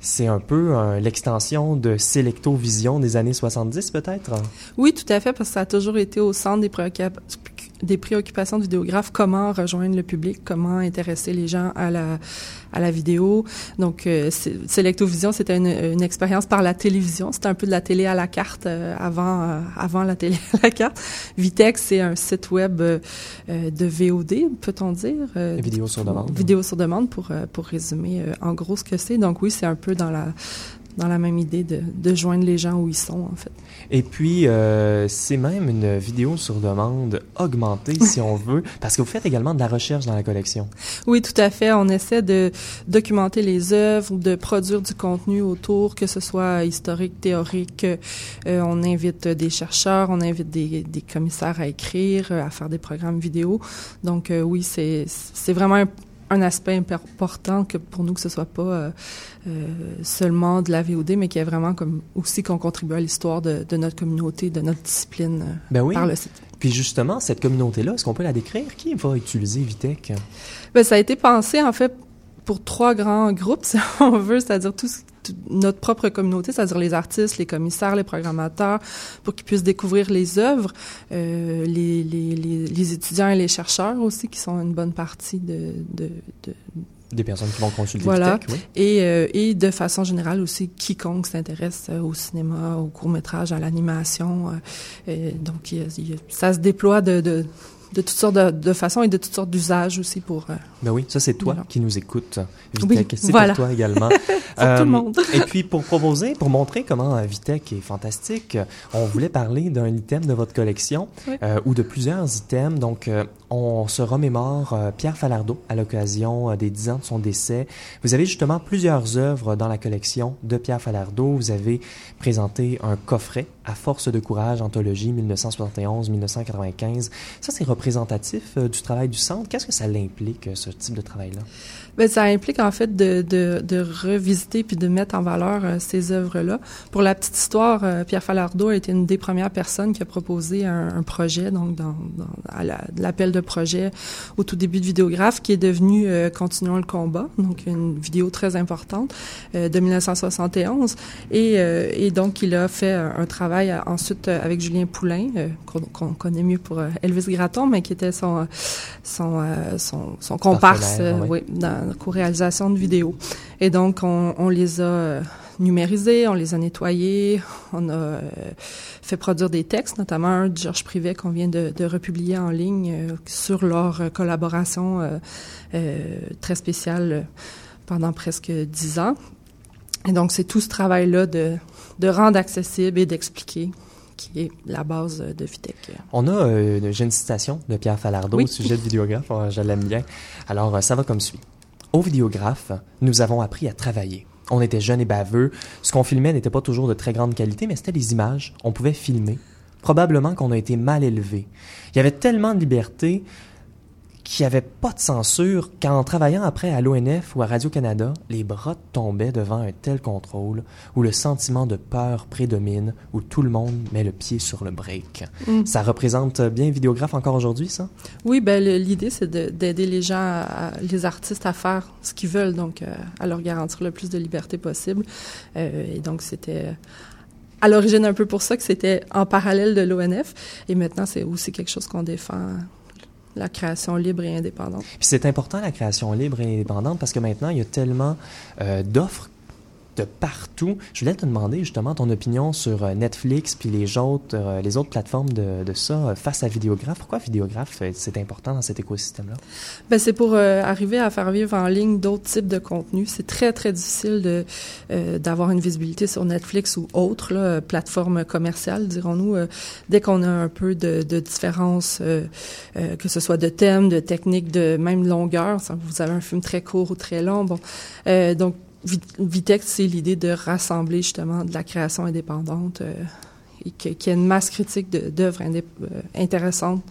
C'est un peu l'extension de Selectovision des années 70, peut-être? Oui, tout à fait, parce que ça a toujours été au centre des préoccupations des préoccupations de vidéographe, comment rejoindre le public, comment intéresser les gens à la à la vidéo. Donc, euh, Selectovision, c'était une, une, expérience par la télévision. C'était un peu de la télé à la carte euh, avant euh, avant la télé à la carte. Vitex, c'est un site web euh, de VOD, peut-on dire Vidéo sur demande. Vidéo sur demande pour pour résumer en gros ce que c'est. Donc oui, c'est un peu dans la dans la même idée de, de, joindre les gens où ils sont, en fait. Et puis, euh, c'est même une vidéo sur demande augmentée, si on (laughs) veut, parce que vous faites également de la recherche dans la collection. Oui, tout à fait. On essaie de documenter les œuvres, de produire du contenu autour, que ce soit historique, théorique. Euh, on invite des chercheurs, on invite des, des, commissaires à écrire, à faire des programmes vidéo. Donc, euh, oui, c'est vraiment un un aspect important que pour nous que ce soit pas euh, euh, seulement de la VOD, mais qu'il y ait vraiment comme aussi qu'on contribue à l'histoire de, de, notre communauté, de notre discipline euh, ben oui. par le site. Puis justement, cette communauté-là, est-ce qu'on peut la décrire? Qui va utiliser Vitech? Ben, ça a été pensé en fait pour trois grands groupes, (laughs) si on veut, c'est-à-dire tout, notre propre communauté, c'est-à-dire les artistes, les commissaires, les programmateurs, pour qu'ils puissent découvrir les œuvres, euh, les, les, les, les, étudiants et les chercheurs aussi, qui sont une bonne partie de, de, de des personnes qui vont consulter voilà. oui. Et, euh, et de façon générale aussi, quiconque s'intéresse euh, au cinéma, au court-métrage, à l'animation. Euh, donc, ça se déploie de, de, de toutes sortes de, de façons et de toutes sortes d'usages aussi pour. Euh, ben oui, ça c'est toi qui nous écoutes, Vitech. c'est pour toi également. (laughs) pour euh, tout le monde. et puis pour proposer, pour montrer comment euh, Vitech est fantastique, on voulait parler d'un item de votre collection euh, ou de plusieurs items. Donc euh, on se remémore Pierre Falardeau à l'occasion des 10 ans de son décès. Vous avez justement plusieurs œuvres dans la collection de Pierre Falardeau. Vous avez présenté un coffret à force de courage, anthologie 1971-1995. Ça c'est représentatif euh, du travail du centre. Qu'est-ce que ça l'implique, euh, ce type de travail-là? Bien, ça implique en fait de, de, de, revisiter puis de mettre en valeur euh, ces œuvres-là. Pour la petite histoire, Pierre Falardeau a été une des premières personnes qui a proposé un, un projet, donc dans, dans à l'appel de projet au tout début de Vidéographe, qui est devenu Continuons le combat, donc une vidéo très importante de 1971. Et, et donc, il a fait un, travail ensuite avec Julien Poulain, qu'on connaît mieux pour Elvis Gratton, mais qui était son, son, euh, son, son comparse euh, oui. dans la co-réalisation de vidéos. Et donc, on, on les a euh, numérisés, on les a nettoyés, on a fait produire des textes, notamment un de Georges Privet qu'on vient de, de, republier en ligne sur leur collaboration très spéciale pendant presque dix ans. Et donc, c'est tout ce travail-là de, de rendre accessible et d'expliquer qui est la base de Vitec. On a euh, une citation de Pierre Falardeau au sujet de vidéographe, je l'aime bien. Alors, ça va comme suit. Au vidéographe, nous avons appris à travailler. On était jeunes et baveux. Ce qu'on filmait n'était pas toujours de très grande qualité, mais c'était des images. On pouvait filmer. Probablement qu'on a été mal élevé. Il y avait tellement de liberté qu'il n'y avait pas de censure qu'en travaillant après à l'ONF ou à Radio-Canada, les bras tombaient devant un tel contrôle où le sentiment de peur prédomine, où tout le monde met le pied sur le break. Mm. Ça représente bien Vidéographe encore aujourd'hui, ça? Oui, ben l'idée, c'est d'aider les gens, les artistes à faire ce qu'ils veulent, donc euh, à leur garantir le plus de liberté possible. Euh, et donc, c'était à l'origine un peu pour ça que c'était en parallèle de l'ONF. Et maintenant, c'est aussi quelque chose qu'on défend la création libre et indépendante. Puis c'est important la création libre et indépendante parce que maintenant il y a tellement euh, d'offres de partout. Je voulais te demander justement ton opinion sur euh, Netflix puis les autres, euh, les autres plateformes de, ça euh, face à Vidéographe. Pourquoi Vidéographe, c'est important dans cet écosystème-là? Ben, c'est pour arriver à faire vivre en ligne d'autres types de contenus. C'est très, très difficile d'avoir une visibilité sur Netflix ou autres là, plateformes commerciales, dirons-nous, dès qu'on a un peu de, de différence, que ce soit de thème, de technique, de même longueur. Vous avez un film très court ou très long. Bon, donc Vitex, c'est l'idée de rassembler justement de la création indépendante euh, et qu'il y ait une masse critique d'œuvres euh, intéressantes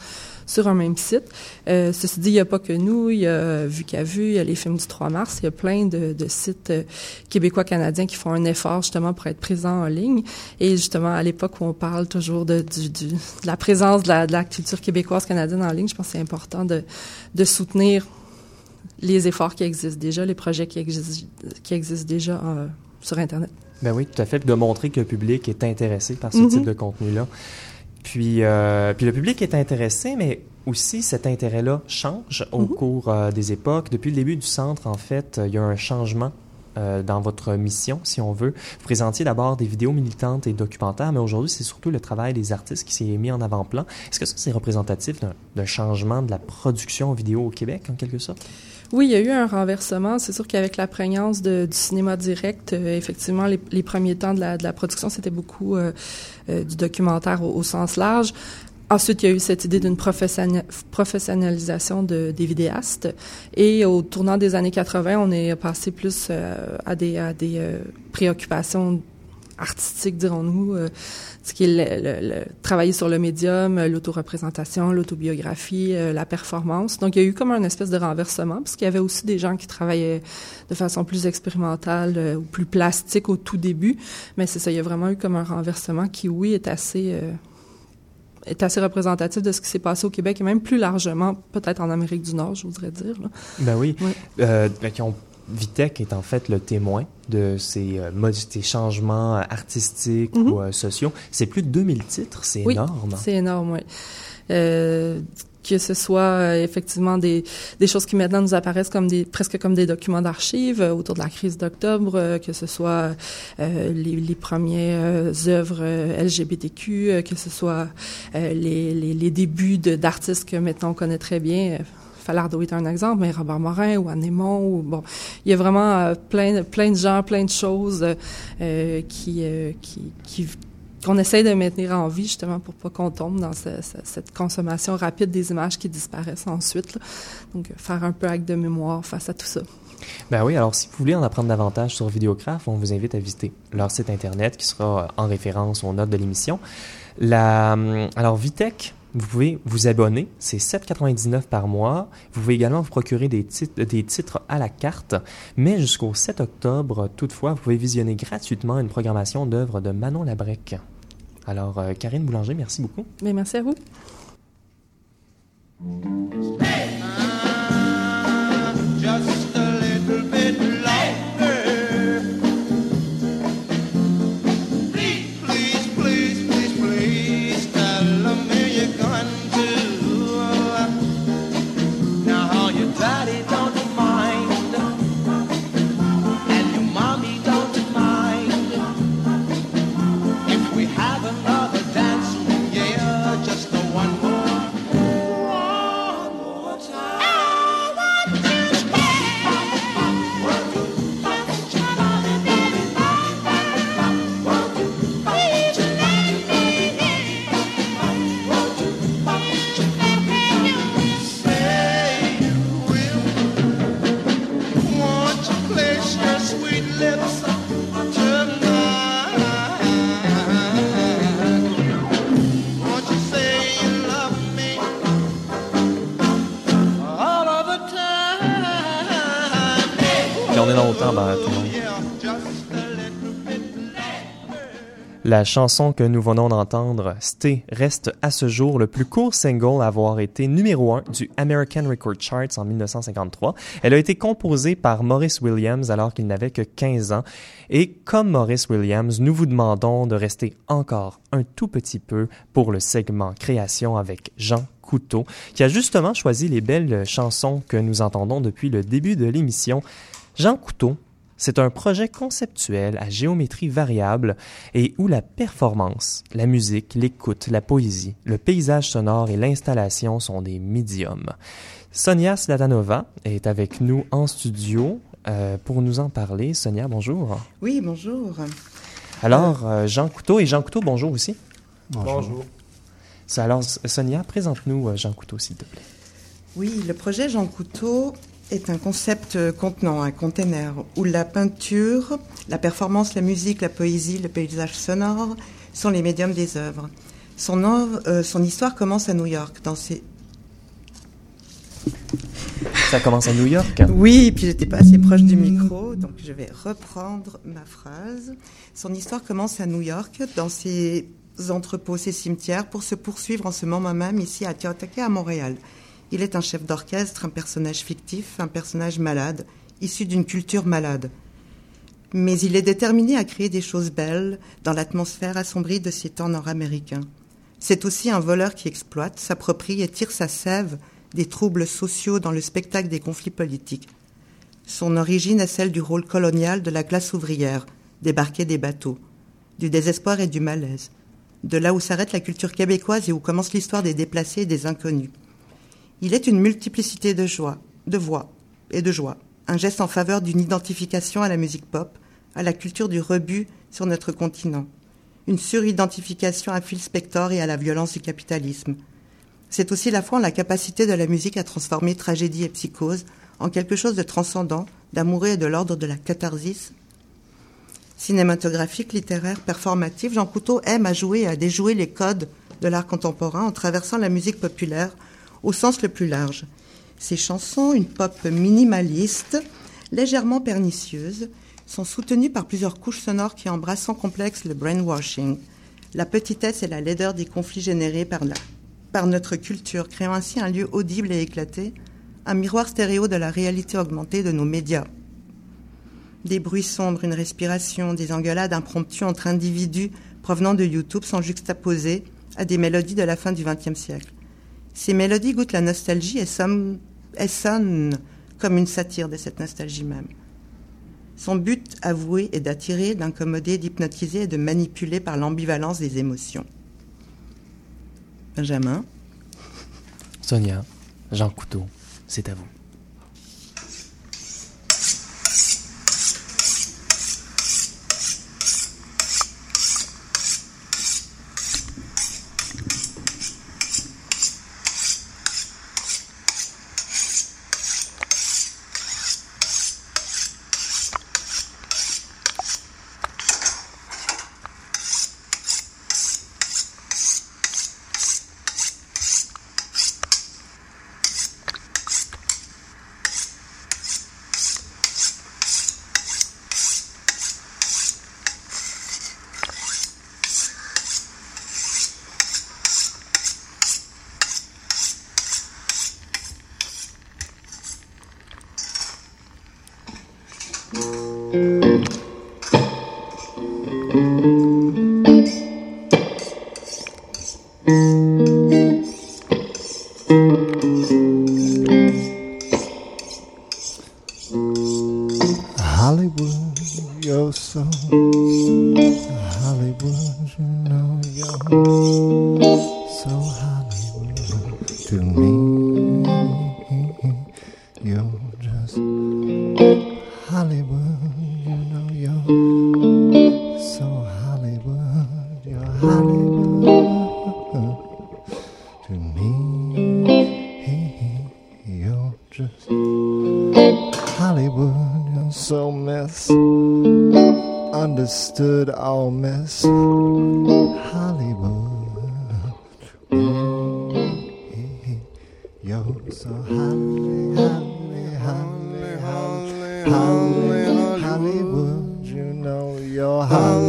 sur un même site. Euh, ceci dit, il n'y a pas que nous, il y a Vu qu'à Vu, il y a les films du 3 mars, il y a plein de, sites québécois-canadiens qui font un effort justement pour être présents en ligne. Et justement, à l'époque où on parle toujours de, la présence de la, culture québécoise-canadienne en ligne, je pense que c'est important de soutenir les efforts qui existent déjà, les projets qui existent, qui existent déjà euh, sur Internet. Ben oui, tout à fait, de montrer que le public est intéressé par ce mm-hmm. type de contenu-là. Puis, euh, puis le public est intéressé, mais aussi cet intérêt-là change au mm-hmm. cours euh, des époques. Depuis le début du centre, en fait, il y a un changement euh, dans votre mission, si on veut. Vous présentiez d'abord des vidéos militantes et documentaires, mais aujourd'hui, c'est surtout le travail des artistes qui s'est mis en avant-plan. Est-ce que ça, c'est représentatif d'un changement de la production vidéo au Québec, en quelque sorte? Oui, il y a eu un renversement. C'est sûr qu'avec la prégnance du cinéma direct, euh, effectivement, les, premiers temps de la, de production, c'était beaucoup euh, euh du documentaire au, sens large. Ensuite, il y a eu cette idée d'une professionnalisation de, des vidéastes. Et au tournant des années 80, on est passé plus à des, préoccupations artistiques, dirons-nous, ce qui est le, travailler sur le médium, l'autoreprésentation, l'autobiographie, la performance. Donc, il y a eu comme un espèce de renversement, parce qu'il y avait aussi des gens qui travaillaient de façon plus expérimentale ou plus plastique au tout début. Mais c'est ça, il y a vraiment eu comme un renversement qui, oui, est assez est assez représentatif de ce qui s'est passé au Québec et même plus largement, peut-être en Amérique du Nord, je voudrais dire. Là. Ben oui. Euh, ben, Vitec est en fait le témoin de ces, euh, changements artistiques mm-hmm. ou euh, sociaux. C'est plus de 2000 titres, c'est énorme. C'est énorme, oui. Euh, que ce soit effectivement des, des choses qui maintenant nous apparaissent comme des presque comme des documents d'archives autour de la crise d'octobre, que ce soit les, les, premières œuvres LGBTQ, que ce soit les, les, les, débuts d'artistes que maintenant on connaît très bien. Falardo est un exemple, mais Robert Morin ou Anémon ou bon, il y a vraiment plein plein de gens, plein de choses qui, qui, qui qu'on essaye de maintenir en vie justement pour pas qu'on tombe dans cette consommation rapide des images qui disparaissent ensuite. Donc, faire un peu acte de mémoire face à tout ça. Ben oui, alors si vous voulez en apprendre davantage sur Vidéographe, on vous invite à visiter leur site internet qui sera en référence aux notes de l'émission. La, hum, alors Vitech, vous pouvez vous abonner, c'est 7,99 par mois. Vous pouvez également vous procurer des titres, à la carte, mais jusqu'au 7 octobre, toutefois, vous pouvez visionner gratuitement une programmation d'œuvres de Manon Labrec. Alors, euh, Karine Boulanger, merci beaucoup. Mais merci à vous. La chanson que nous venons d'entendre, Stay, reste à ce jour le plus court single à avoir été numéro un du American Record Charts en 1953. Elle a été composée par Maurice Williams alors qu'il n'avait que 15 ans. Et comme Maurice Williams, nous vous demandons de rester encore un tout petit peu pour le segment création avec Jean Couteau, qui a justement choisi les belles chansons que nous entendons depuis le début de l'émission. Jean Couteau, c'est un projet conceptuel à géométrie variable et où la performance, la musique, l'écoute, la poésie, le paysage sonore et l'installation sont des médiums. Sonia Slatanova est avec nous en studio euh, pour nous en parler. Sonia, bonjour. Oui, bonjour. Alors, euh, Jean Couteau et Jean Couteau, bonjour aussi. Bonjour. bonjour. Alors, Sonia, présente-nous euh, Jean Couteau, s'il te plaît. Oui, le projet Jean Couteau est un concept contenant un container où la peinture, la performance, la musique, la poésie, le paysage sonore sont les médiums des œuvres. Son, euh, son histoire commence à New York, dans ses... Ça commence à New York Oui, puis j'étais pas assez proche du micro, donc je vais reprendre ma phrase. Son histoire commence à New York, dans ses entrepôts, ses cimetières, pour se poursuivre en ce moment même ici à Tiotaqué, à Montréal. Il est un chef d'orchestre, un personnage fictif, un personnage malade, issu d'une culture malade. Mais il est déterminé à créer des choses belles dans l'atmosphère assombrie de ces temps nord-américains. C'est aussi un voleur qui exploite, s'approprie et tire sa sève des troubles sociaux dans le spectacle des conflits politiques. Son origine est celle du rôle colonial de la classe ouvrière, débarquer des bateaux, du désespoir et du malaise, de là où s'arrête la culture québécoise et où commence l'histoire des déplacés et des inconnus. Il est une multiplicité de joie, de voix et de joie, un geste en faveur d'une identification à la musique pop, à la culture du rebut sur notre continent, une suridentification à Phil Spector et à la violence du capitalisme. C'est aussi la foi en la capacité de la musique à transformer tragédie et psychose en quelque chose de transcendant, d'amoureux et de l'ordre de la catharsis. Cinématographique, littéraire, performatif, Jean Couteau aime à jouer et à déjouer les codes de l'art contemporain en traversant la musique populaire au sens le plus large. Ces chansons, une pop minimaliste, légèrement pernicieuse, sont soutenues par plusieurs couches sonores qui embrassent en complexe le brainwashing, la petitesse et la laideur des conflits générés par, par notre culture, créant ainsi un lieu audible et éclaté, un miroir stéréo de la réalité augmentée de nos médias. Des bruits sombres, une respiration, des engueulades impromptues entre individus provenant de YouTube sont juxtaposés à des mélodies de la fin du XXe siècle. Ces mélodies goûtent la nostalgie et, sonnent comme une satire de cette nostalgie même. Son but avoué est d'attirer, d'incommoder, d'hypnotiser et de manipuler par l'ambivalence des émotions. Benjamin. Sonia, Jean Couteau, c'est à vous. just Hollywood. You're so misunderstood, all miss Hollywood. You're so Holly, Holly, Holly, Holly, Holly, Hollywood. You know you're Hollywood.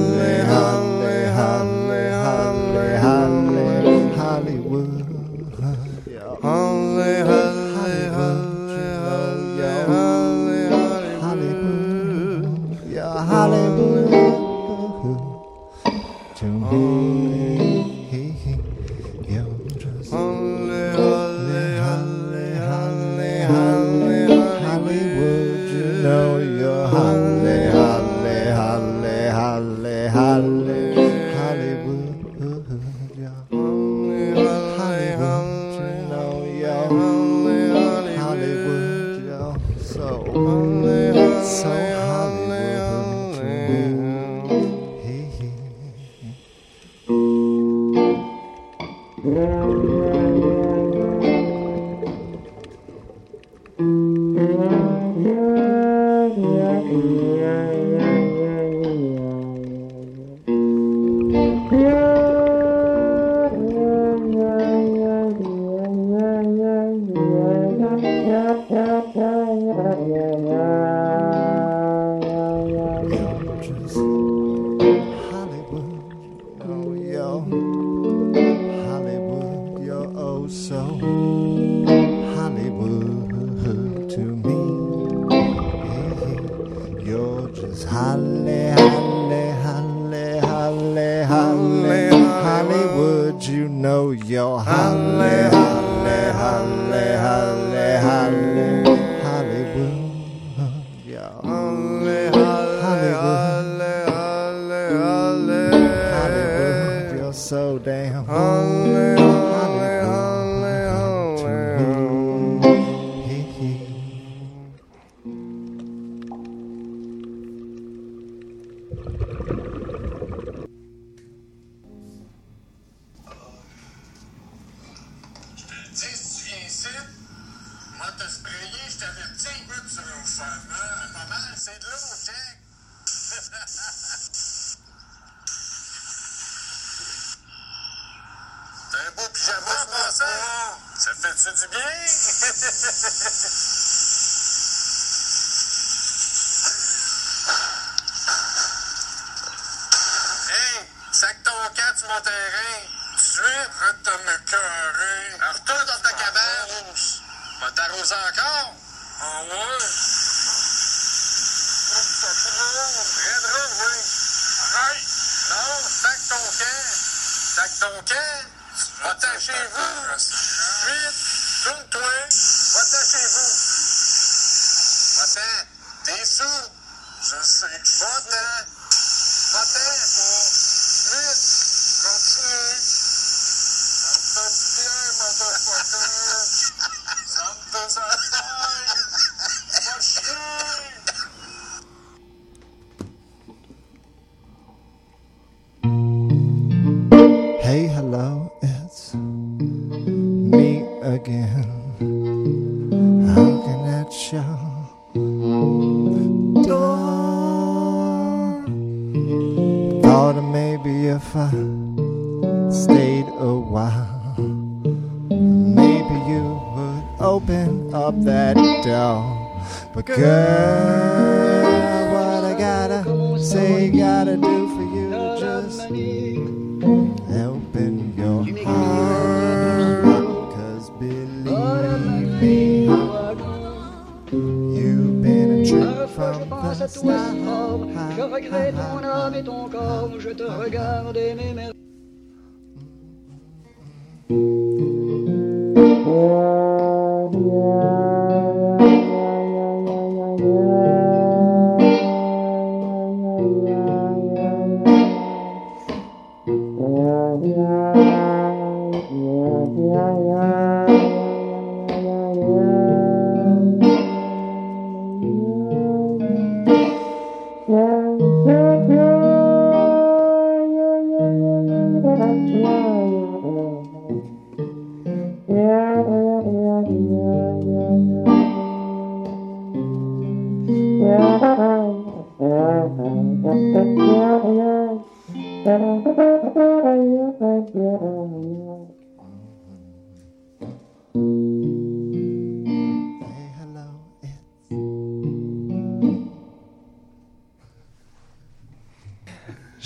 Halle, halle, halle, halle, halle, Hollywood, you know you're.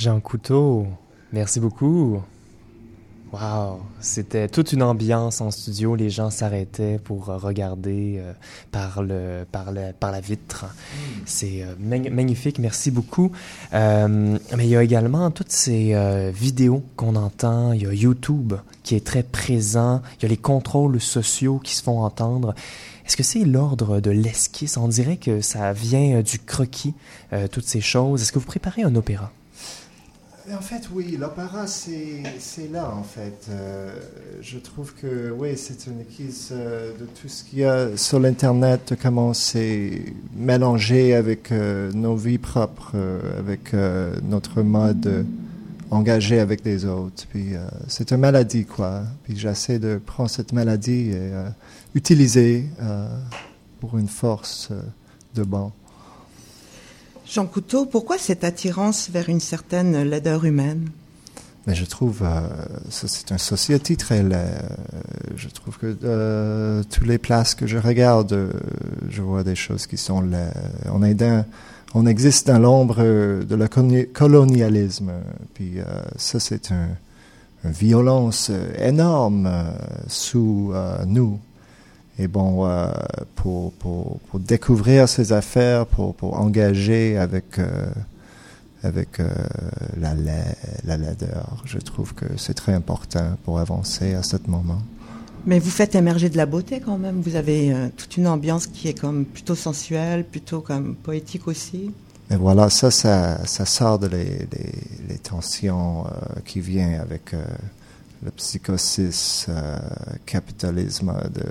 Jean Couteau, merci beaucoup. Wow, c'était toute une ambiance en studio. Les gens s'arrêtaient pour regarder euh, par le par le, par la vitre. C'est euh, magnifique. Merci beaucoup. Euh, mais il y a également toutes ces vidéos qu'on entend. Il y a YouTube qui est très présent. Il y a les contrôles sociaux qui se font entendre. Est-ce que c'est l'ordre de l'esquisse? On dirait que ça vient du croquis, toutes ces choses. Est-ce que vous préparez un opéra? En fait, oui, l'opéra, c'est là, en fait. Euh, je trouve que, oui, c'est une équipe euh, de tout ce qu'il y a sur l'Internet, comment c'est mélangé avec euh, nos vies propres, avec notre mode engagé avec les autres. Puis, c'est une maladie, quoi. Puis, j'essaie de prendre cette maladie et utiliser pour une force de bon. Jean Couteau, pourquoi cette attirance vers une certaine laideur humaine? Je trouve, euh, c'est une société très laide. Je trouve que euh, toutes les places que je regarde, euh, je vois des choses qui sont laides. On existe dans l'ombre de la colonialisme. Puis ça, c'est un, une violence énorme sous nous. Et bon, euh, pour, pour, pour, découvrir ces affaires, pour, pour engager avec, euh, avec euh, la, la laideur, je trouve que c'est très important pour avancer à ce moment. Mais vous faites émerger de la beauté quand même. Vous avez toute une ambiance qui est comme plutôt sensuelle, plutôt comme poétique aussi. Et voilà, ça, ça, ça sort de les, les, les tensions qui viennent avec le psychosis, euh, capitalisme de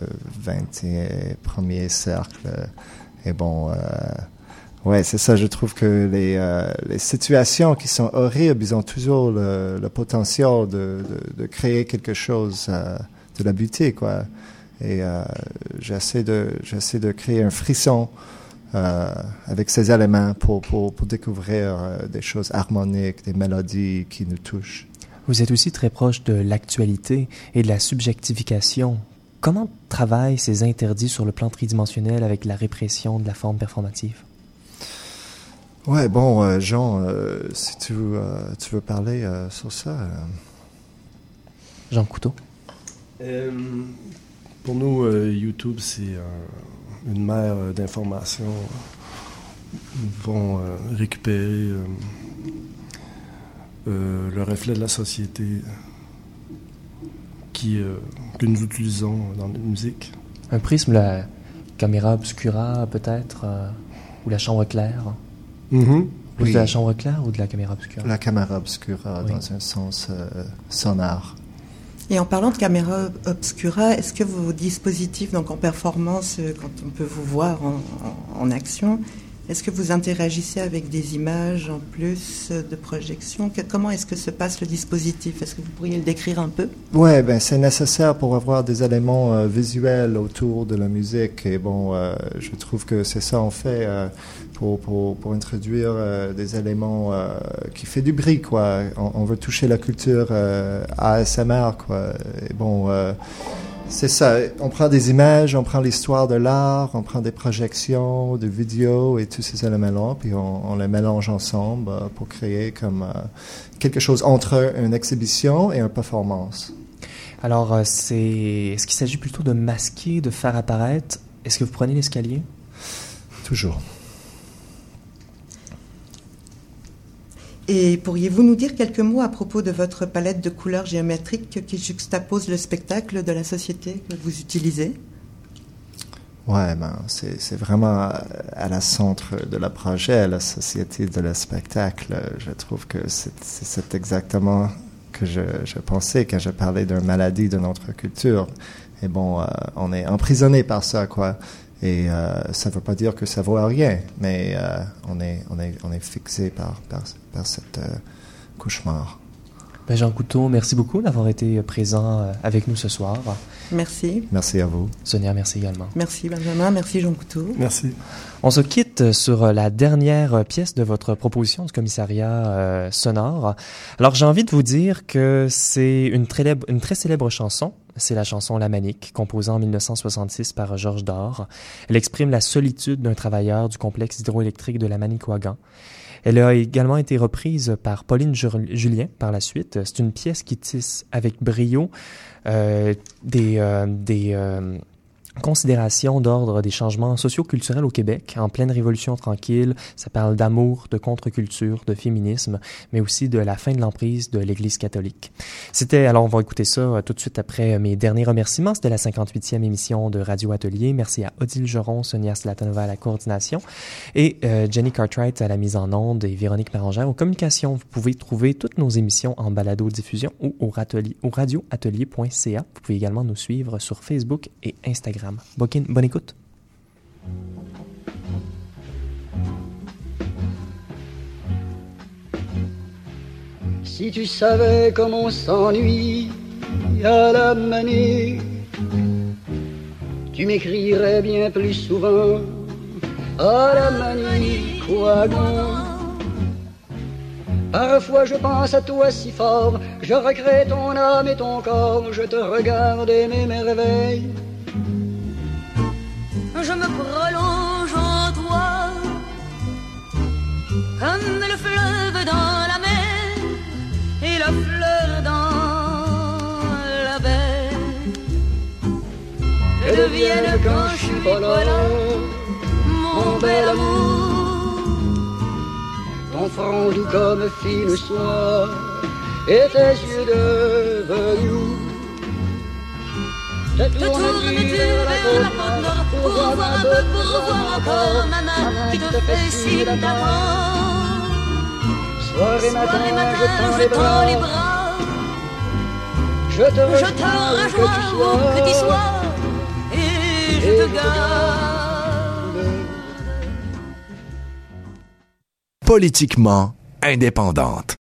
21e cercle. Et bon, euh, ouais, c'est ça, je trouve que les, euh, les situations qui sont horribles, ils ont toujours le, potentiel de, de, créer quelque chose euh, de la beauté, quoi. Et euh, j'essaie de, j'essaie de créer un frisson euh, avec ces éléments pour, pour, pour découvrir des choses harmoniques, des mélodies qui nous touchent. Vous êtes aussi très proche de l'actualité et de la subjectification. Comment travaillent ces interdits sur le plan tridimensionnel avec la répression de la forme performative? Ouais, bon, euh, Jean, euh, si tu, euh, tu, veux parler sur ça. Jean Couteau. pour nous, YouTube, c'est une mer d'informations. vont récupérer euh, le reflet de la société qui, euh, que nous utilisons dans la musique. Un prisme, la caméra obscura peut-être, euh, ou la chambre claire. Mm de la chambre claire ou de la caméra obscura? La caméra obscura, dans un sens sonore. Et en parlant de caméra obscura, est-ce que vos dispositifs, donc en performance, quand on peut vous voir en, en action, est-ce que vous interagissez avec des images en plus de projection Comment est-ce que se passe le dispositif Est-ce que vous pourriez le décrire un peu Oui, ben, c'est nécessaire pour avoir des éléments euh, visuels autour de la musique. Et bon, euh, je trouve que c'est ça en fait euh, pour, pour, pour, introduire des éléments qui fait du bruit. Quoi. On, veut toucher la culture ASMR. Quoi. Et bon c'est ça. On prend des images, on prend l'histoire de l'art, on prend des projections, des vidéos et tous ces éléments-là, puis on, les mélange ensemble euh, pour créer comme euh, quelque chose entre une exhibition et une performance. Alors, euh, c'est est-ce qu'il s'agit plutôt de masquer, de faire apparaître? Est-ce que vous prenez l'escalier? Toujours. Et pourriez-vous nous dire quelques mots à propos de votre palette de couleurs géométriques qui juxtapose le spectacle de la société que vous utilisez? Ouais, ben, c'est vraiment à la centre de la projet, la société de le spectacle. Je trouve que c'est exactement que je, je, pensais quand je parlais d'une maladie de notre culture. Et bon, euh, on est emprisonné par ça, quoi. Et euh, ça ne veut pas dire que ça vaut rien, mais euh, on, est, on, est, on est fixé par, par, par cette euh, cauchemar. Ben Jean Couteau, merci beaucoup d'avoir été présent avec nous ce soir. Merci. Merci à vous. Sonia, merci également. Merci Benjamin, merci Jean Couteau. Merci. On se quitte sur la dernière pièce de votre proposition du commissariat sonore. Alors j'ai envie de vous dire que c'est une très, une très célèbre chanson c'est la chanson La Manique, composée en 1966 par Georges Dor. Elle exprime la solitude d'un travailleur du complexe hydroélectrique de la Manicouagan. Elle a également été reprise par Pauline Julien par la suite. C'est une pièce qui tisse avec brio euh, des, euh, des euh, considération d'ordre des changements socioculturels au Québec, en pleine révolution tranquille. Ça parle d'amour, de contre-culture, de féminisme, mais aussi de la fin de l'emprise de l'Église catholique. C'était, alors on va écouter ça euh, tout de suite après mes derniers remerciements. C'était la 58e émission de Radio Atelier. Merci à Odile Geron, Sonia Slatanova à la coordination et euh, Jenny Cartwright à la mise en onde et Véronique Marangère aux communications. Vous pouvez trouver toutes nos émissions en balado-diffusion ou au, au radioatelier.ca. Vous pouvez également nous suivre sur Facebook et Instagram. Bonne, écoute. Si tu savais comment on s'ennuie à la manée, tu m'écrirais bien plus souvent à la manie, quoi Parfois je pense à toi si fort, je regrette ton âme et ton corps, je te regarde et mes merveilles je me prolonge en toi, comme le fleuve dans la mer et la fleur dans la baie. Que devienne quand je suis pas là, mon bel amour, ton front doux comme fine soie et tes yeux de velours je tourne du vers la porte nord pour voir un peu, pour voir encore ma main qui te fait si d'amour. Soir et matin, je tends les bras. Je te rejoins que tu sois et je te garde. Politiquement indépendante.